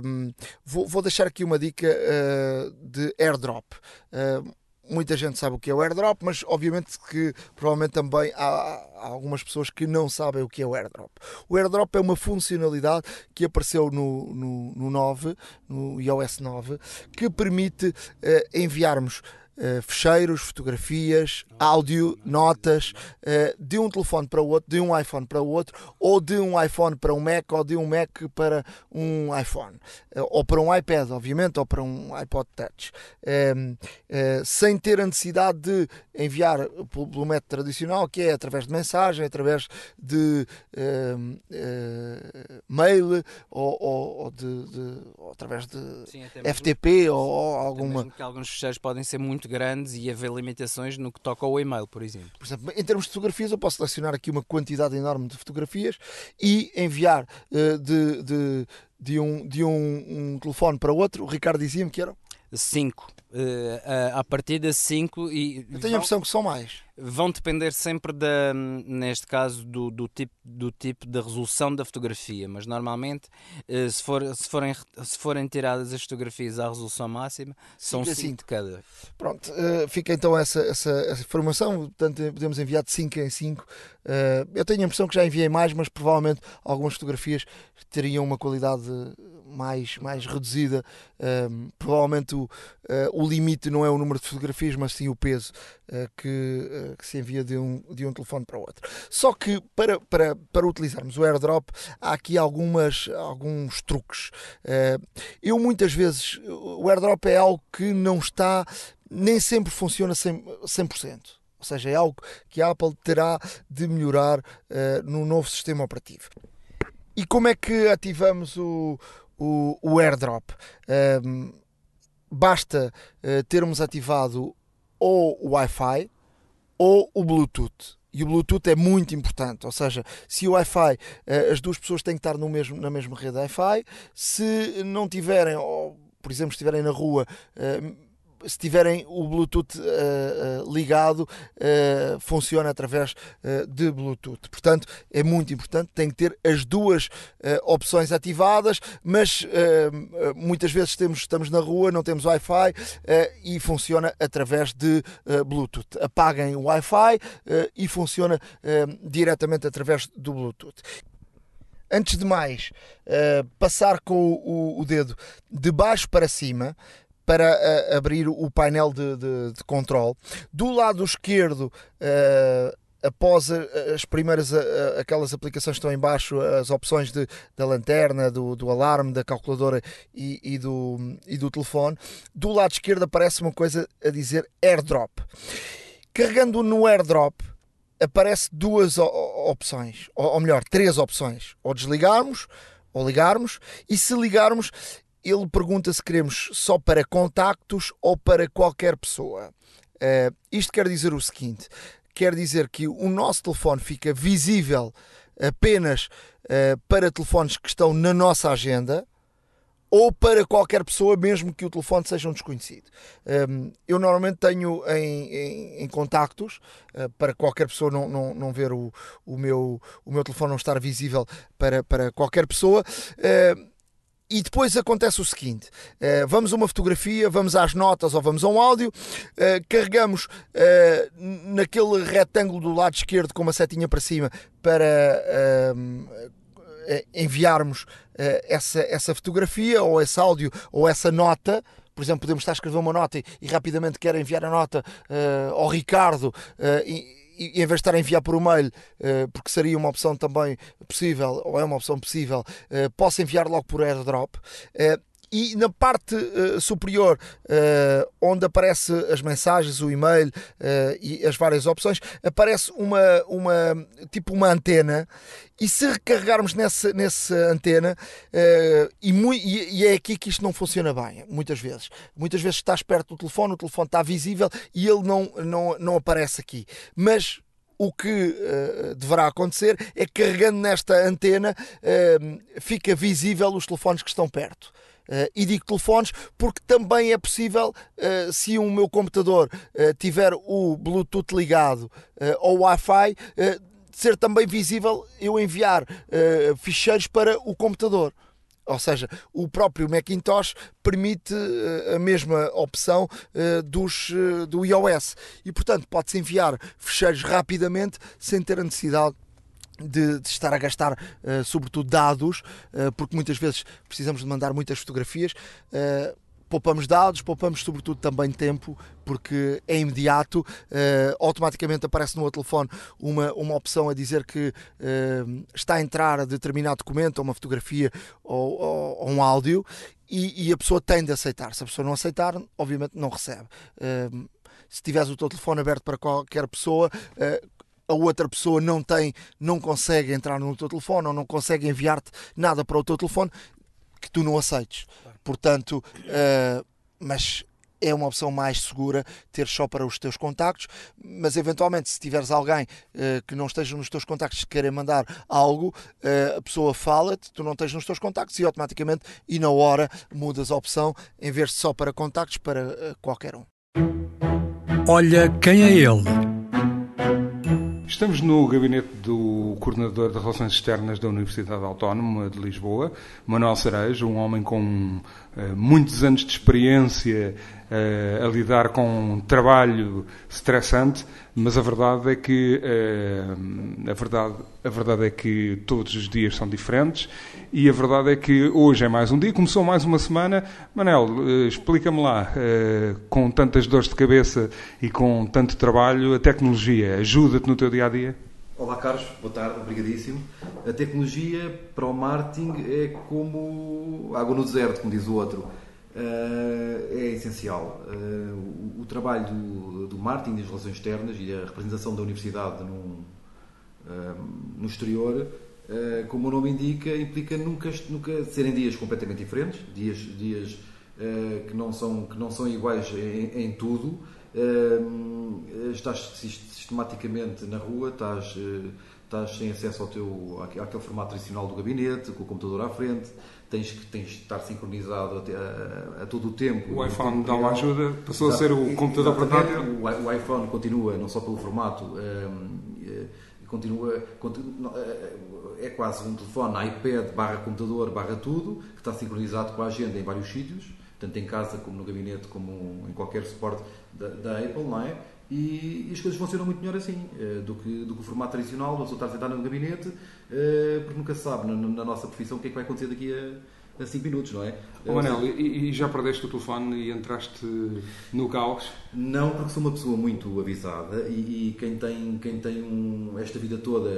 um, vou, vou deixar aqui uma dica uh, de airdrop. Muita gente sabe o que é o airdrop, mas obviamente que provavelmente também há, há, algumas pessoas que não sabem o que é o airdrop. O airdrop é uma funcionalidade que apareceu no, no, no 9, no iOS 9, que permite uh, enviarmos uh, fecheiros, fotografias, áudio, notas uh, de um telefone para o outro, de um iPhone para o outro, ou de um iPhone para um Mac, ou de um Mac para um iPhone, uh, ou para um iPad, obviamente, ou para um iPod Touch, ehm, sem ter a necessidade de enviar pelo, pelo, método tradicional, que é através de mensagem, através de ehm, mail, ou, ou, ou de, de através de Sim, FTP, ou, ou alguma. que alguns fecheiros podem ser muito grandes e haver limitações no que toca ao e-mail, por exemplo. Por exemplo, em termos de fotografias, eu posso selecionar aqui uma quantidade enorme de fotografias e enviar uh, de, de, de, um, de um, um telefone para outro. O Ricardo dizia-me que eram 5. Uh, a partir de 5 e. Eu tenho a impressão que são mais. Vão depender sempre, da, neste caso, do, do, tipo, do tipo de resolução da fotografia, mas normalmente, uh, se, for, se, forem, se forem tiradas as fotografias à resolução máxima, são 5 de cada. Pronto, uh, fica então essa, essa, essa, informação. Portanto, podemos enviar de 5 em 5. Uh, eu tenho a impressão que já enviei mais, mas provavelmente algumas fotografias teriam uma qualidade mais, mais reduzida. Um, provavelmente o, uh, o limite não é o número de fotografias, mas sim o peso uh, que, uh, que, se envia de um, de um telefone para o outro. Só que para, para, para utilizarmos o airdrop, há aqui algumas, alguns truques. eu muitas vezes, o airdrop é algo que não está, nem sempre funciona 100%. 100%. Ou seja, é algo que a Apple terá de melhorar no novo sistema operativo. E como é que ativamos o, o, o airdrop. Um, basta uh, termos ativado ou o Wi-Fi ou o Bluetooth. E o Bluetooth é muito importante, ou seja, se o Wi-Fi, uh, as duas pessoas têm que estar no mesmo, na mesma rede Wi-Fi, se não tiverem, ou por exemplo, estiverem na rua, uh, se tiverem o Bluetooth uh, uh, ligado, uh, funciona através de Bluetooth. Portanto, é muito importante, tem que ter as duas opções ativadas, mas muitas vezes temos, estamos na rua, não temos Wi-Fi e funciona através de Bluetooth. Apaguem o Wi-Fi e funciona diretamente através do Bluetooth antes de mais, uh, passar com o, o, dedo de baixo para cima, para uh, abrir o painel de, de, de controle. Do lado esquerdo, uh, após as primeiras aquelas aplicações que estão em baixo, as opções de, da lanterna, do, do alarme, da calculadora e, e, do, e do telefone, do lado esquerdo aparece uma coisa a dizer AirDrop. Carregando no AirDrop, aparece duas opções, ou melhor, três opções: ou desligarmos, ou ligarmos, e se ligarmos, ele pergunta se queremos só para contactos ou para qualquer pessoa. Uh, isto quer dizer o seguinte: quer dizer que o nosso telefone fica visível apenas uh, para telefones que estão na nossa agenda ou para qualquer pessoa, mesmo que o telefone seja um desconhecido. Um, eu normalmente tenho em, em, em contactos, uh, para qualquer pessoa não, não, não ver o, o, meu, o meu telefone não estar visível para, para qualquer pessoa. Uh, e depois acontece o seguinte: uh, vamos a uma fotografia, vamos às notas ou vamos a um áudio, uh, carregamos uh, naquele retângulo do lado esquerdo com uma setinha para cima para enviarmos essa, essa fotografia ou esse áudio ou essa nota. Por exemplo, podemos estar a escrever uma nota e, e rapidamente quero enviar a nota uh, ao Ricardo uh, e, e, em vez de estar a enviar por e-mail, uh, porque seria uma opção também possível, ou é uma opção possível, uh, posso enviar logo por airdrop. E na parte uh, superior, uh, onde aparece as mensagens, o e-mail uh, e as várias opções, aparece uma, uma tipo uma antena. E se recarregarmos nessa, nessa antena, e, e, e, é aqui que isto não funciona bem, muitas vezes. Muitas vezes estás perto do telefone, o telefone está visível e ele não, não, não aparece aqui. Mas o que uh, deverá acontecer é que carregando nesta antena uh, fica visível os telefones que estão perto. Uh, e digo telefones porque também é possível, uh, se o meu computador uh, tiver o Bluetooth ligado ou Wi-Fi, ser também visível eu enviar ficheiros para o computador. Ou seja, o próprio Macintosh permite a mesma opção dos, do iOS e, portanto, pode-se enviar ficheiros rapidamente sem ter a necessidade de, de, estar a gastar, uh, sobretudo, dados, uh, porque muitas vezes precisamos de mandar muitas fotografias. Uh, poupamos dados, poupamos sobretudo também tempo, porque é imediato, uh, automaticamente aparece no telefone uma, uma opção a dizer que uh, está a entrar determinado documento, ou uma fotografia ou, ou, ou um áudio, e, e, a pessoa tem de aceitar. Se a pessoa não aceitar, obviamente não recebe. Uh, se tiveres o teu telefone aberto para qualquer pessoa, a outra pessoa não tem, não consegue entrar no teu telefone ou não consegue enviar-te nada para o teu telefone que tu não aceites. Portanto, uh, mas é uma opção mais segura ter só para os teus contactos, mas eventualmente se tiveres alguém uh, que não esteja nos teus contactos e querer mandar algo, uh, a pessoa fala-te, tu não tens nos teus contactos e automaticamente e na hora mudas a opção em vez de só para contactos para uh, qualquer um. Olha quem é ele Estamos no gabinete do coordenador de Relações Externas da Universidade Autónoma de Lisboa, Manuel Cerejo, um homem com uh, muitos anos de experiência a lidar com um trabalho estressante, mas a verdade é que uh, a verdade, a verdade é que todos os dias são diferentes e a verdade é que hoje é mais um dia, começou mais uma semana. Manel, explica-me lá, com tantas dores de cabeça e com tanto trabalho, a tecnologia ajuda-te no teu dia a dia? Olá Carlos, boa tarde, obrigadíssimo. A tecnologia para o marketing é como água no deserto, como diz o outro é essencial. Uh, o, trabalho do, marketing, das relações externas e a representação da universidade uh, no exterior, como o nome indica, implica nunca, nunca serem dias completamente diferentes, dias, dias que, não são, que não são iguais em, em tudo. estás sistematicamente na rua, estás estás sem acesso ao teu, àquele formato tradicional do gabinete, com o computador à frente, tens que tens de estar sincronizado a, a, a todo o tempo. O iPhone dá uma ajuda, passou Exato. a ser o computador portátil. O, o, iPhone continua, não só pelo formato, um, eh, continua, continua, eh, é quase um telefone, iPad barra computador barra tudo, que está sincronizado com a agenda em vários sítios, tanto em casa como no gabinete, como em qualquer suporte da, da Apple, não é? E, e, as coisas funcionam muito melhor assim uh, do, que, do que o formato tradicional, uma pessoa estar sentada no gabinete, uh, porque nunca se sabe na, na, nossa profissão o que é que vai acontecer daqui a 5 minutos, não é? Oh, Manel, e, e, já perdeste o telefone e entraste no caos? Não, porque sou uma pessoa muito avisada e, e quem tem, quem tem um, esta vida toda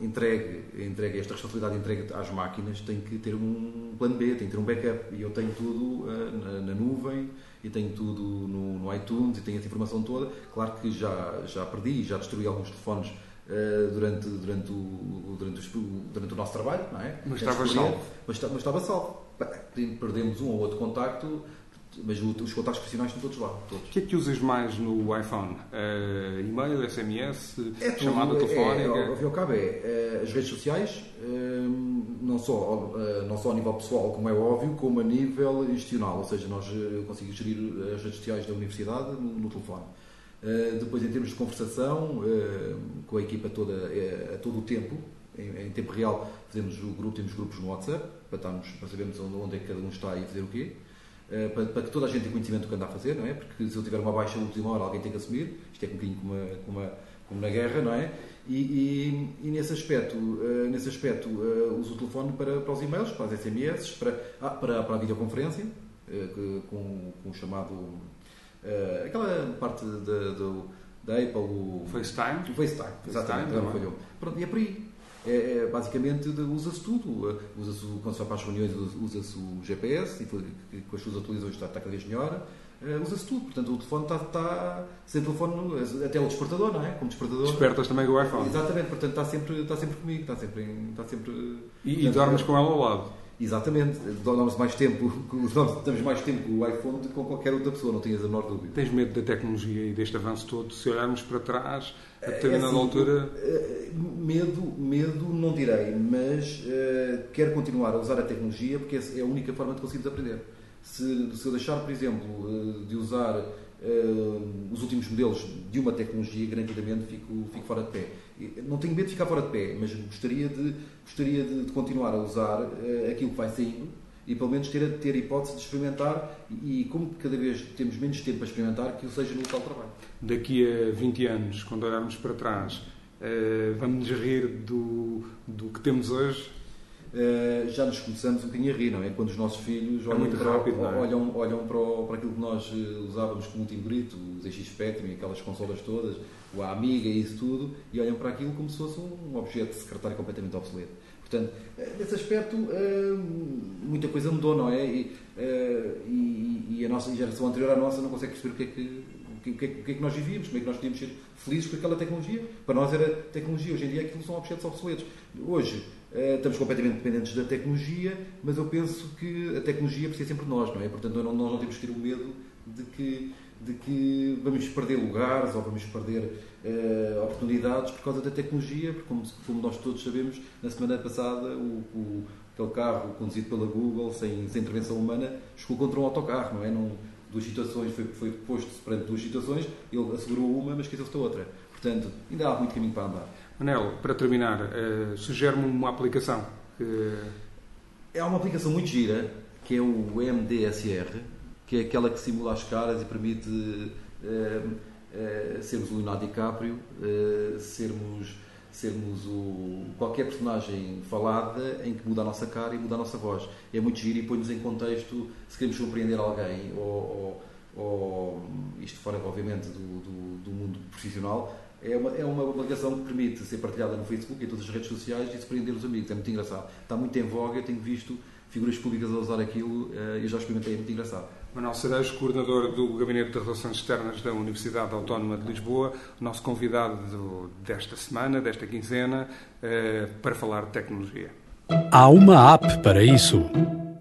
entregue, entregue, esta responsabilidade entregue às máquinas tem que ter um plano B, tem que ter um backup. E eu tenho tudo uh, na, na nuvem e tenho tudo no, no, iTunes e tenho essa informação toda. Claro que já, já perdi, já destruí alguns telefones uh, durante, durante, o, durante, o, durante o nosso trabalho, não é? Mas estava salvo. Mas, mas estava salvo. Perdemos um ou outro contacto, mas os contactos profissionais estão todos lá. Todos. O que é que usas mais no iPhone? Uh, e-mail, SMS, é tudo, chamada telefónica? É, ao fim e ao cabo é uh, as redes sociais, uh, não, só, não só a nível pessoal, como é óbvio, como a nível institucional. Ou seja, nós conseguimos gerir as redes sociais da universidade no, no telefone. depois, em termos de conversação, com a equipa toda a todo o tempo, em, em, tempo real, fazemos o grupo, temos grupos no WhatsApp para, estarmos, para sabermos onde é que cada um está e fazer o quê. Eh, para, para, que toda a gente tenha conhecimento do que anda a fazer, não é? Porque se eu tiver uma baixa última hora, alguém tem que assumir. Isto é um bocadinho como, uma, como, uma, como na guerra, não é? E, e, e nesse aspecto, uh, nesse aspecto uh, uso o telefone para, para os e-mails, para as SMS, para, ah, para, para a videoconferência, uh, com, com o chamado. aquela parte da, do, da Apple, o FaceTime. O FaceTime, exatamente. FaceTime, Pronto, e é por aí é, é, basicamente usa-se tudo. Uh, usa-se, quando se vai para as reuniões, usa-se o GPS, e com as suas atualizações está, está cada vez melhor. Uh, usa-se tudo, portanto o telefone está, está sem telefone, até o despertador, não é? Como despertador. Despertas também com o iPhone. Exatamente, portanto está sempre, está sempre comigo, está sempre. Está sempre e, portanto, e dormes com ela ao lado? Exatamente, damos mais tempo, damos mais tempo com o iPhone do que com qualquer outra pessoa, não tenhas a menor dúvida. Tens medo da tecnologia e deste avanço todo? Se olharmos para trás, a determinada é assim, altura. Eh, medo, medo não direi, mas uh, quero continuar a usar a tecnologia porque é a única forma de conseguirmos aprender. Se, se eu deixar, por exemplo, uh, de usar uh, os últimos modelos de uma tecnologia, garantidamente fico, fico fora de pé. Não tenho medo de ficar fora de pé, mas gostaria de, gostaria de, de continuar a usar uh, aquilo que vai saindo e pelo menos ter, ter a hipótese de experimentar e como cada vez temos menos tempo para experimentar, que o seja no local de trabalho. Daqui a 20 anos, quando olharmos para trás, uh, vamos nos rir do, do que temos hoje Uh, já nos começamos um bocadinho a rir, não é? Quando os nossos filhos é olham, para, rápido, é? olham, olham para, para, aquilo que nós usávamos como último grito, os ZX Spectrum e aquelas consolas todas, o Amiga e isso tudo, e olham para aquilo como se fosse um objeto secretário completamente obsoleto. Portanto, eh, nesse aspecto, muita coisa mudou, não é? E, e, e, a nossa geração anterior à nossa não consegue perceber o que é que. O que, é, o que é que nós vivíamos, como é que nós podíamos ser felizes com aquela tecnologia. Para nós era tecnologia, hoje em dia aquilo são objetos obsoletos. Hoje, eh, estamos completamente dependentes da tecnologia, mas eu penso que a tecnologia precisa sempre de nós, não é? Portanto, nós não temos que ter o medo de que, de que vamos perder lugares ou vamos perder uh, oportunidades por causa da tecnologia, porque, como, como, nós todos sabemos, na semana passada, o, o, aquele carro conduzido pela Google, sem, sem intervenção humana, chegou contra um autocarro, não é? Não, duas situações, foi, foi posto perante duas situações, ele assegurou uma, mas esqueceu-se da outra. Portanto, ainda há muito caminho para andar. Manel, para terminar, uh, sugere-me uma aplicação. Que... É uma aplicação muito gira, que é o MDSR, que é aquela que simula as caras e permite uh, uh, sermos o Leonardo DiCaprio, sermos, sermos o, qualquer personagem falada em que muda a nossa cara e muda a nossa voz. É muito giro e põe-nos em contexto se queremos surpreender alguém ou, ou, ou isto fora, obviamente, do, do, do mundo profissional, é uma, é uma aplicação que permite ser partilhada no Facebook e em todas as redes sociais e surpreender os amigos. É muito engraçado. Está muito em voga, eu tenho visto figuras públicas a usar aquilo e já experimentei, é muito engraçado. Manuel Cerejo, coordenador do Gabinete de Relações Externas da Universidade Autónoma de Lisboa, nosso convidado desta semana, desta quinzena, eh, para falar de tecnologia. Há uma app para isso.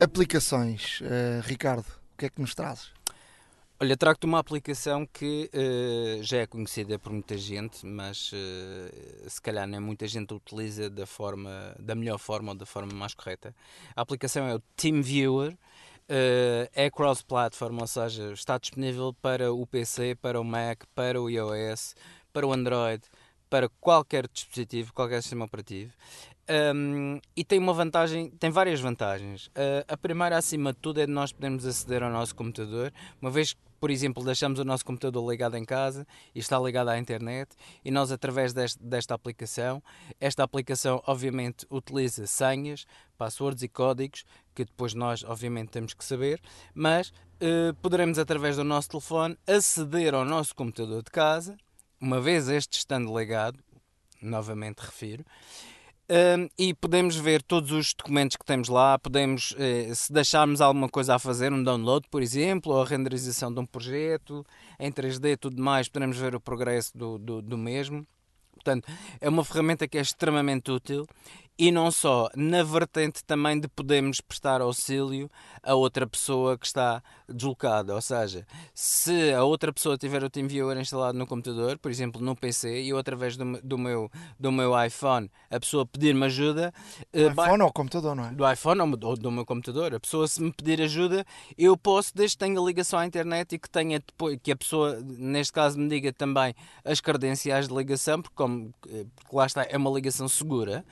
Aplicações. Uh, Ricardo, o que é que nos trazes? Olha, trago-te uma aplicação que uh, já é conhecida por muita gente, mas uh, se calhar nem muita gente utiliza da, forma, da melhor forma ou da forma mais correta. A aplicação é o TeamViewer, uh, é cross-platform, ou seja, está disponível para o PC, para o Mac, para o iOS, para o Android, para qualquer dispositivo, qualquer sistema operativo. Um, e tem uma vantagem, tem várias vantagens. Uh, a primeira, acima de tudo, é de nós podermos aceder ao nosso computador, uma vez que, por exemplo, deixamos o nosso computador ligado em casa e está ligado à internet, e nós, através deste, desta aplicação, esta aplicação, obviamente, utiliza senhas, passwords e códigos que depois nós, obviamente, temos que saber, mas uh, poderemos, através do nosso telefone, aceder ao nosso computador de casa, uma vez este estando ligado, novamente refiro e podemos ver todos os documentos que temos lá, podemos, eh, se deixarmos alguma coisa a fazer, um download, por exemplo, ou a renderização de um projeto em 3D e tudo mais, podemos ver o progresso do, do, do mesmo. Portanto, é uma ferramenta que é extremamente útil e não só, na vertente também de podermos prestar auxílio a outra pessoa que está deslocada. Ou seja, se a outra pessoa tiver o TeamViewer instalado no computador, por exemplo no PC, e eu através do, do, meu, do meu iPhone, a pessoa pedir-me ajuda. Do uh, iPhone ou computador, não é? Do iPhone ou do meu computador. A pessoa, se me pedir ajuda, eu posso, desde que tenha ligação à internet e que tenha depois, que a pessoa, neste caso, me diga também as credenciais de ligação, porque, como, eh, porque lá está, é uma ligação segura.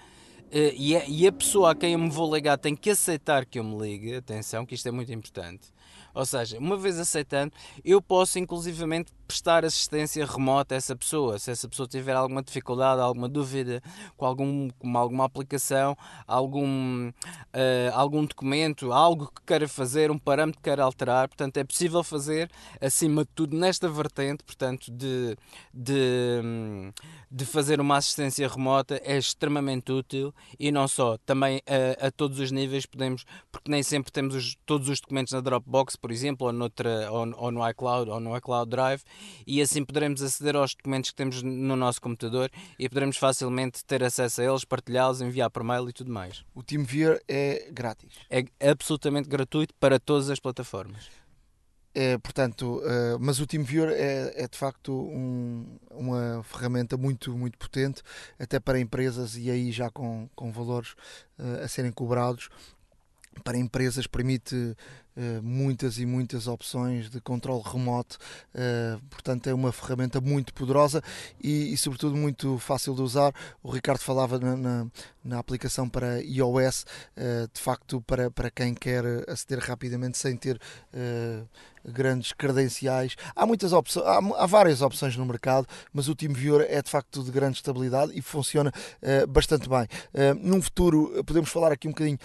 Uh, e, a, e, a, pessoa a quem eu me vou ligar tem que aceitar que eu me ligue, atenção, que isto é muito importante. Ou seja, uma vez aceitando, eu posso inclusivamente prestar assistência remota a essa pessoa. Se essa pessoa tiver alguma dificuldade, alguma dúvida com, algum, com alguma aplicação, algum, uh, algum documento, algo que queira fazer, um parâmetro que queira alterar, portanto, é possível fazer, acima de tudo, nesta vertente, portanto, de, de, de fazer uma assistência remota, é extremamente útil e não só, também a, a, todos os níveis podemos, porque nem sempre temos os, todos os documentos na Dropbox, por exemplo, ou, noutra, ou, ou, no iCloud ou no iCloud Drive, e assim poderemos aceder aos documentos que temos no nosso computador e poderemos facilmente ter acesso a eles, partilhá-los, enviar por mail e tudo mais. O TeamViewer é grátis? É absolutamente gratuito para todas as plataformas. É, portanto, uh, mas o TeamViewer é, é de facto um, uma ferramenta muito, muito potente, até para empresas e aí já com, com valores uh, a serem cobrados. Para empresas permite eh, muitas e muitas opções de controle remoto, uh, portanto é uma ferramenta muito poderosa e, e, sobretudo muito fácil de usar. O Ricardo falava na, na, na aplicação para iOS, uh, de facto para, para quem quer aceder rapidamente sem ter grandes credenciais. Há muitas opções, há, há, várias opções no mercado, mas o TeamViewer é de facto de grande estabilidade e funciona bastante bem. num futuro podemos falar aqui um bocadinho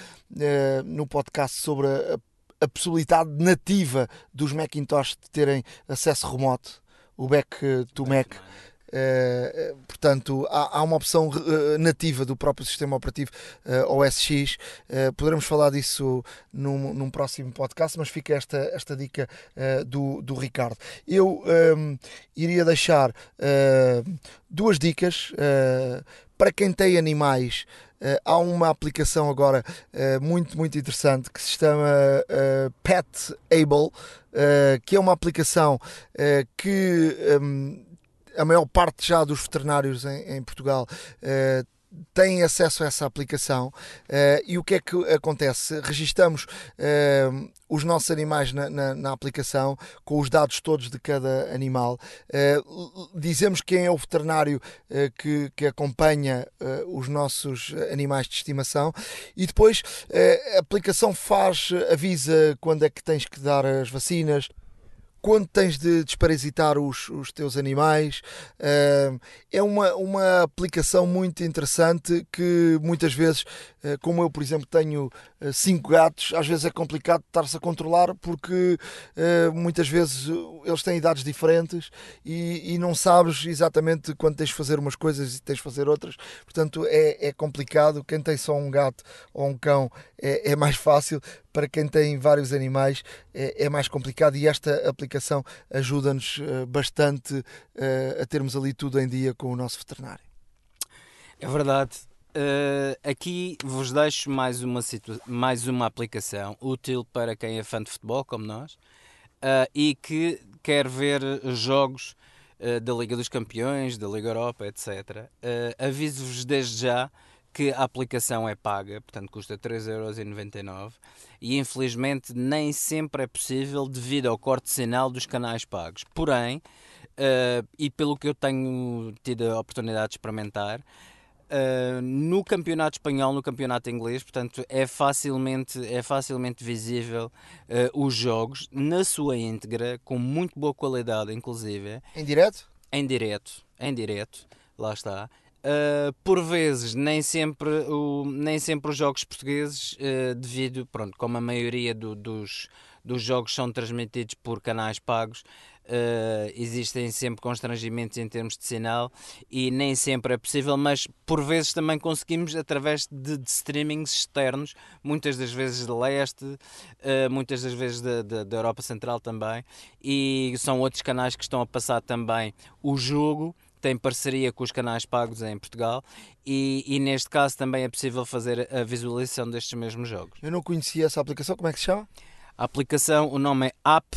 no podcast sobre a a possibilidade nativa dos Macintosh de terem acesso remoto, o back to Mac. Uh, portanto, há, há, uma opção uh, nativa do próprio sistema operativo uh, OS X. poderemos falar disso num, num, próximo podcast, mas fica esta, esta dica do, do Ricardo. Eu um, ehm, iria deixar duas dicas para quem tem animais há uma aplicação agora muito, muito interessante que se chama Pet Able, que é uma aplicação que um, a maior parte já dos veterinários em, em Portugal têm acesso a essa aplicação uh, e o que é que acontece? Registamos uh, os nossos animais na, na, na, aplicação com os dados todos de cada animal, uh, dizemos quem é o veterinário que, que acompanha os nossos animais de estimação e depois a aplicação faz, avisa quando é que tens que dar as vacinas quando tens de desparasitar os, os teus animais. É uma, uma aplicação muito interessante que muitas vezes, uh, como eu, por exemplo, tenho uh, cinco gatos, às vezes é complicado estar-se a controlar porque muitas vezes eles têm idades diferentes e, e, não sabes exatamente quando tens de fazer umas coisas e tens de fazer outras. Portanto, é, é complicado. Quem tem só um gato ou um cão é, é mais fácil para quem tem vários animais é, é mais complicado e esta aplicação ajuda-nos uh, bastante uh, a termos ali tudo em dia com o nosso veterinário. É verdade. Uh, aqui vos deixo mais uma, mais uma aplicação útil para quem é fã de futebol, como nós, e que quer ver jogos da Liga dos Campeões, da Liga Europa, etc. Aviso-vos desde já que a aplicação é paga, portanto custa 3,99€ e infelizmente nem sempre é possível devido ao corte de sinal dos canais pagos. Porém, uh, e pelo que eu tenho tido a oportunidade de experimentar, Uh, no campeonato espanhol, no campeonato inglês, portanto é facilmente, é facilmente visível uh, os jogos na sua íntegra, com muito boa qualidade, inclusive. Em direto? Em direto, em direto, lá está. Uh, por vezes, nem sempre, o, nem sempre os jogos portugueses, uh, devido, pronto, como a maioria do, dos, dos jogos são transmitidos por canais pagos, uh, existem sempre constrangimentos em termos de sinal e nem sempre é possível, mas por vezes também conseguimos através de, de streamings externos, muitas das vezes de leste, muitas das vezes da Europa Central também, e são outros canais que estão a passar também o jogo tem parceria com os canais pagos em Portugal e, e, neste caso também é possível fazer a visualização destes mesmos jogos. Eu não conhecia essa aplicação, como é que se chama? A aplicação, o nome é App,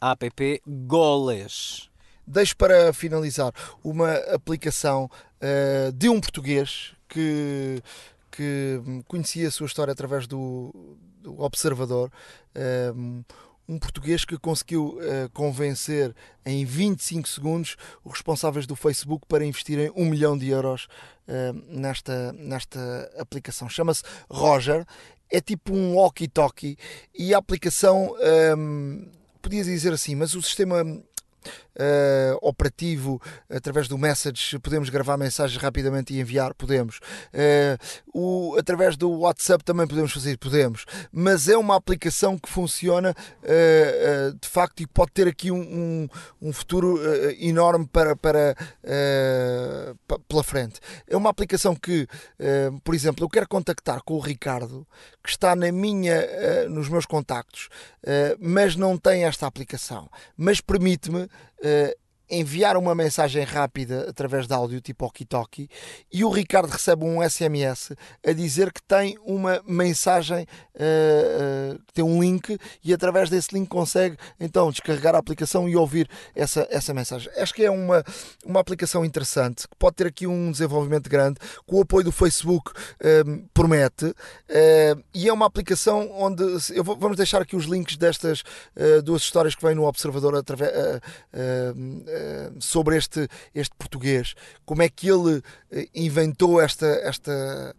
app Goles. Deixo para finalizar uma aplicação uh, de um português que, que conhecia a sua história através do, do Observador. Uh, um português que conseguiu uh, convencer em 25 segundos os responsáveis do Facebook para investirem um milhão de euros uh, nesta, nesta aplicação. Chama-se Roger, é tipo um walkie-talkie e a aplicação, um, ehm, podias dizer assim, mas o sistema uh, operativo através do Message, podemos gravar mensagens rapidamente e enviar, podemos. Uh, o, através do WhatsApp também podemos fazer, podemos. Mas é uma aplicação que funciona uh, de facto e pode ter aqui um, um, um futuro enorme para, para pela frente. É uma aplicação que, por exemplo, eu quero contactar com o Ricardo, que está na minha, nos meus contactos, mas não tem esta aplicação. Mas permite-me uh, enviar uma mensagem rápida através de áudio, tipo walkie-talkie, e o Ricardo recebe um SMS a dizer que tem uma mensagem, uh, uh, tem um link, e através desse link consegue então descarregar a aplicação e ouvir essa, essa mensagem. Acho que é uma, uma aplicação interessante, que pode ter aqui um desenvolvimento grande, com o apoio do Facebook uh, promete, e é uma aplicação onde eu vou, vamos deixar aqui os links destas duas histórias que vêm no Observador através eh, sobre este, este português, como é que ele eh, inventou esta, esta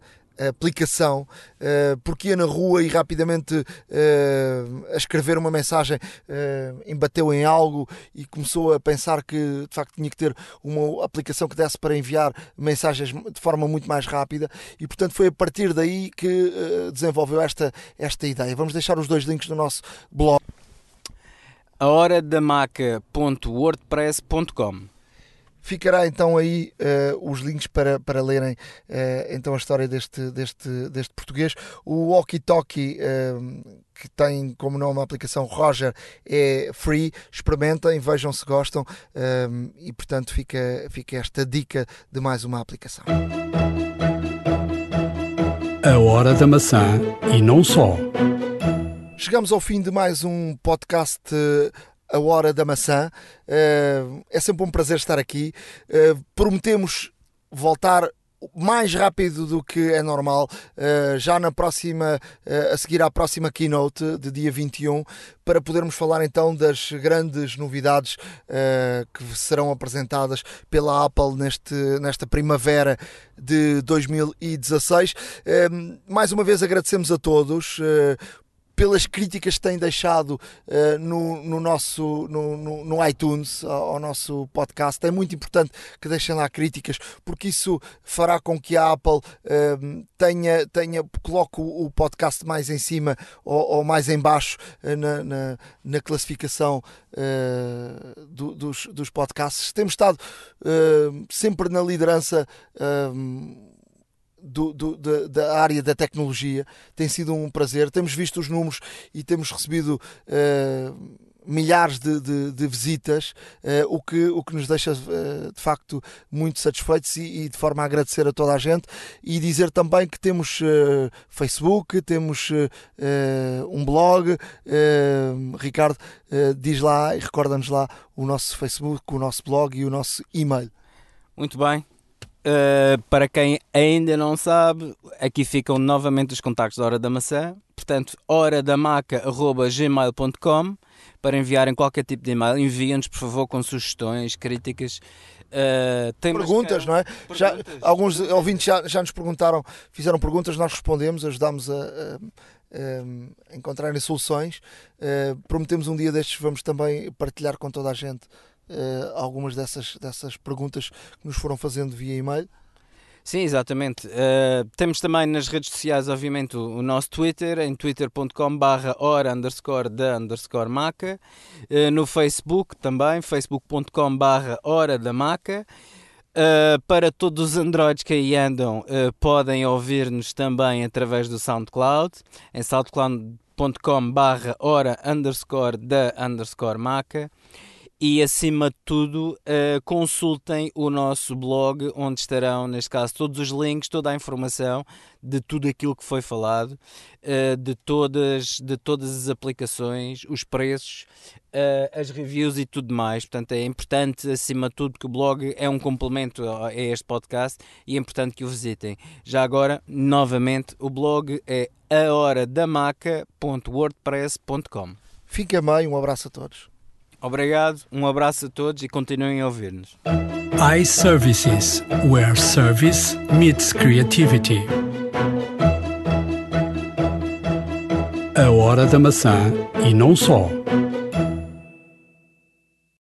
aplicação, uh, porque ia na rua e rapidamente uh, a escrever uma mensagem uh, embateu em algo e começou a pensar que de facto tinha que ter uma aplicação que desse para enviar mensagens de forma muito mais rápida? E portanto foi a partir daí que desenvolveu esta, esta ideia. Vamos deixar os dois links no nosso blog a hora da maca.wordpress.com Ficará então aí uh, os links para, para lerem uh, então a história deste, deste, deste português. O Walkie Talkie, uh, que tem como nome a aplicação Roger, é free. Experimentem, vejam se gostam e portanto fica, fica esta dica de mais uma aplicação. A Hora da Maçã e não só. Chegamos ao fim de mais um podcast eh, A Hora da Maçã. Eh, é sempre um prazer estar aqui. Eh, prometemos voltar mais rápido do que é normal, já na próxima, a seguir à próxima keynote de dia 21, para podermos falar então das grandes novidades que serão apresentadas pela Apple neste, nesta primavera de 2016. mais uma vez agradecemos a todos pelas críticas que têm deixado uh, no, no, nosso no, no, no iTunes ao, ao, nosso podcast. É muito importante que deixem lá críticas, porque isso fará com que a Apple uh, tenha, tenha, coloque o, podcast mais em cima ou, ou mais em baixo uh, na, na, na, classificação do, dos, dos podcasts. Temos estado sempre na liderança do, do, da, da, área da tecnologia. Tem sido um prazer. Temos visto os números e temos recebido uh, milhares de, de, de visitas, uh, o, que, o que nos deixa uh, de facto muito satisfeitos e, e, de forma a agradecer a toda a gente. E dizer também que temos Facebook, temos um blog. Ricardo, diz lá e recorda-nos lá o nosso Facebook, o nosso blog e o nosso e-mail. Muito bem. Uh, para quem ainda não sabe, aqui ficam novamente os contactos da Hora da Maçã. Portanto, horadamaca.gmail.com para enviarem qualquer tipo de e-mail. Enviem-nos, por favor, com sugestões, críticas. Uh, perguntas, não é? Perguntas. Já, alguns ouvintes já, já nos perguntaram, fizeram perguntas, nós respondemos, ajudámos a, a, a encontrarem soluções. Uh, prometemos um dia destes, vamos também partilhar com toda a gente uh, algumas dessas, dessas perguntas que nos foram fazendo via e-mail. Sim, exatamente. Uh, temos também nas redes sociais, obviamente, o, o nosso Twitter, em twitter.com barra hora underscore da underscore maca. Uh, no Facebook também, facebook.com barra hora da maca. Uh, para todos os Androids que aí andam, podem ouvir-nos também através do SoundCloud, em soundcloud.com barra hora underscore da underscore maca e acima de tudo uh, consultem o nosso blog onde estarão neste caso todos os links, toda a informação de tudo aquilo que foi falado, uh, de, todas, de todas as aplicações, os preços, uh, as reviews e tudo mais. Portanto, é importante acima de tudo que o blog é um complemento a este podcast e é importante que o visitem. Já agora, novamente, o blog é ahoradamaca.wordpress.com. Fica bem, um abraço a todos. Obrigado, um abraço a todos e continuem a ouvir-nos. iServices, where service meets creativity. A hora da maçã e não só.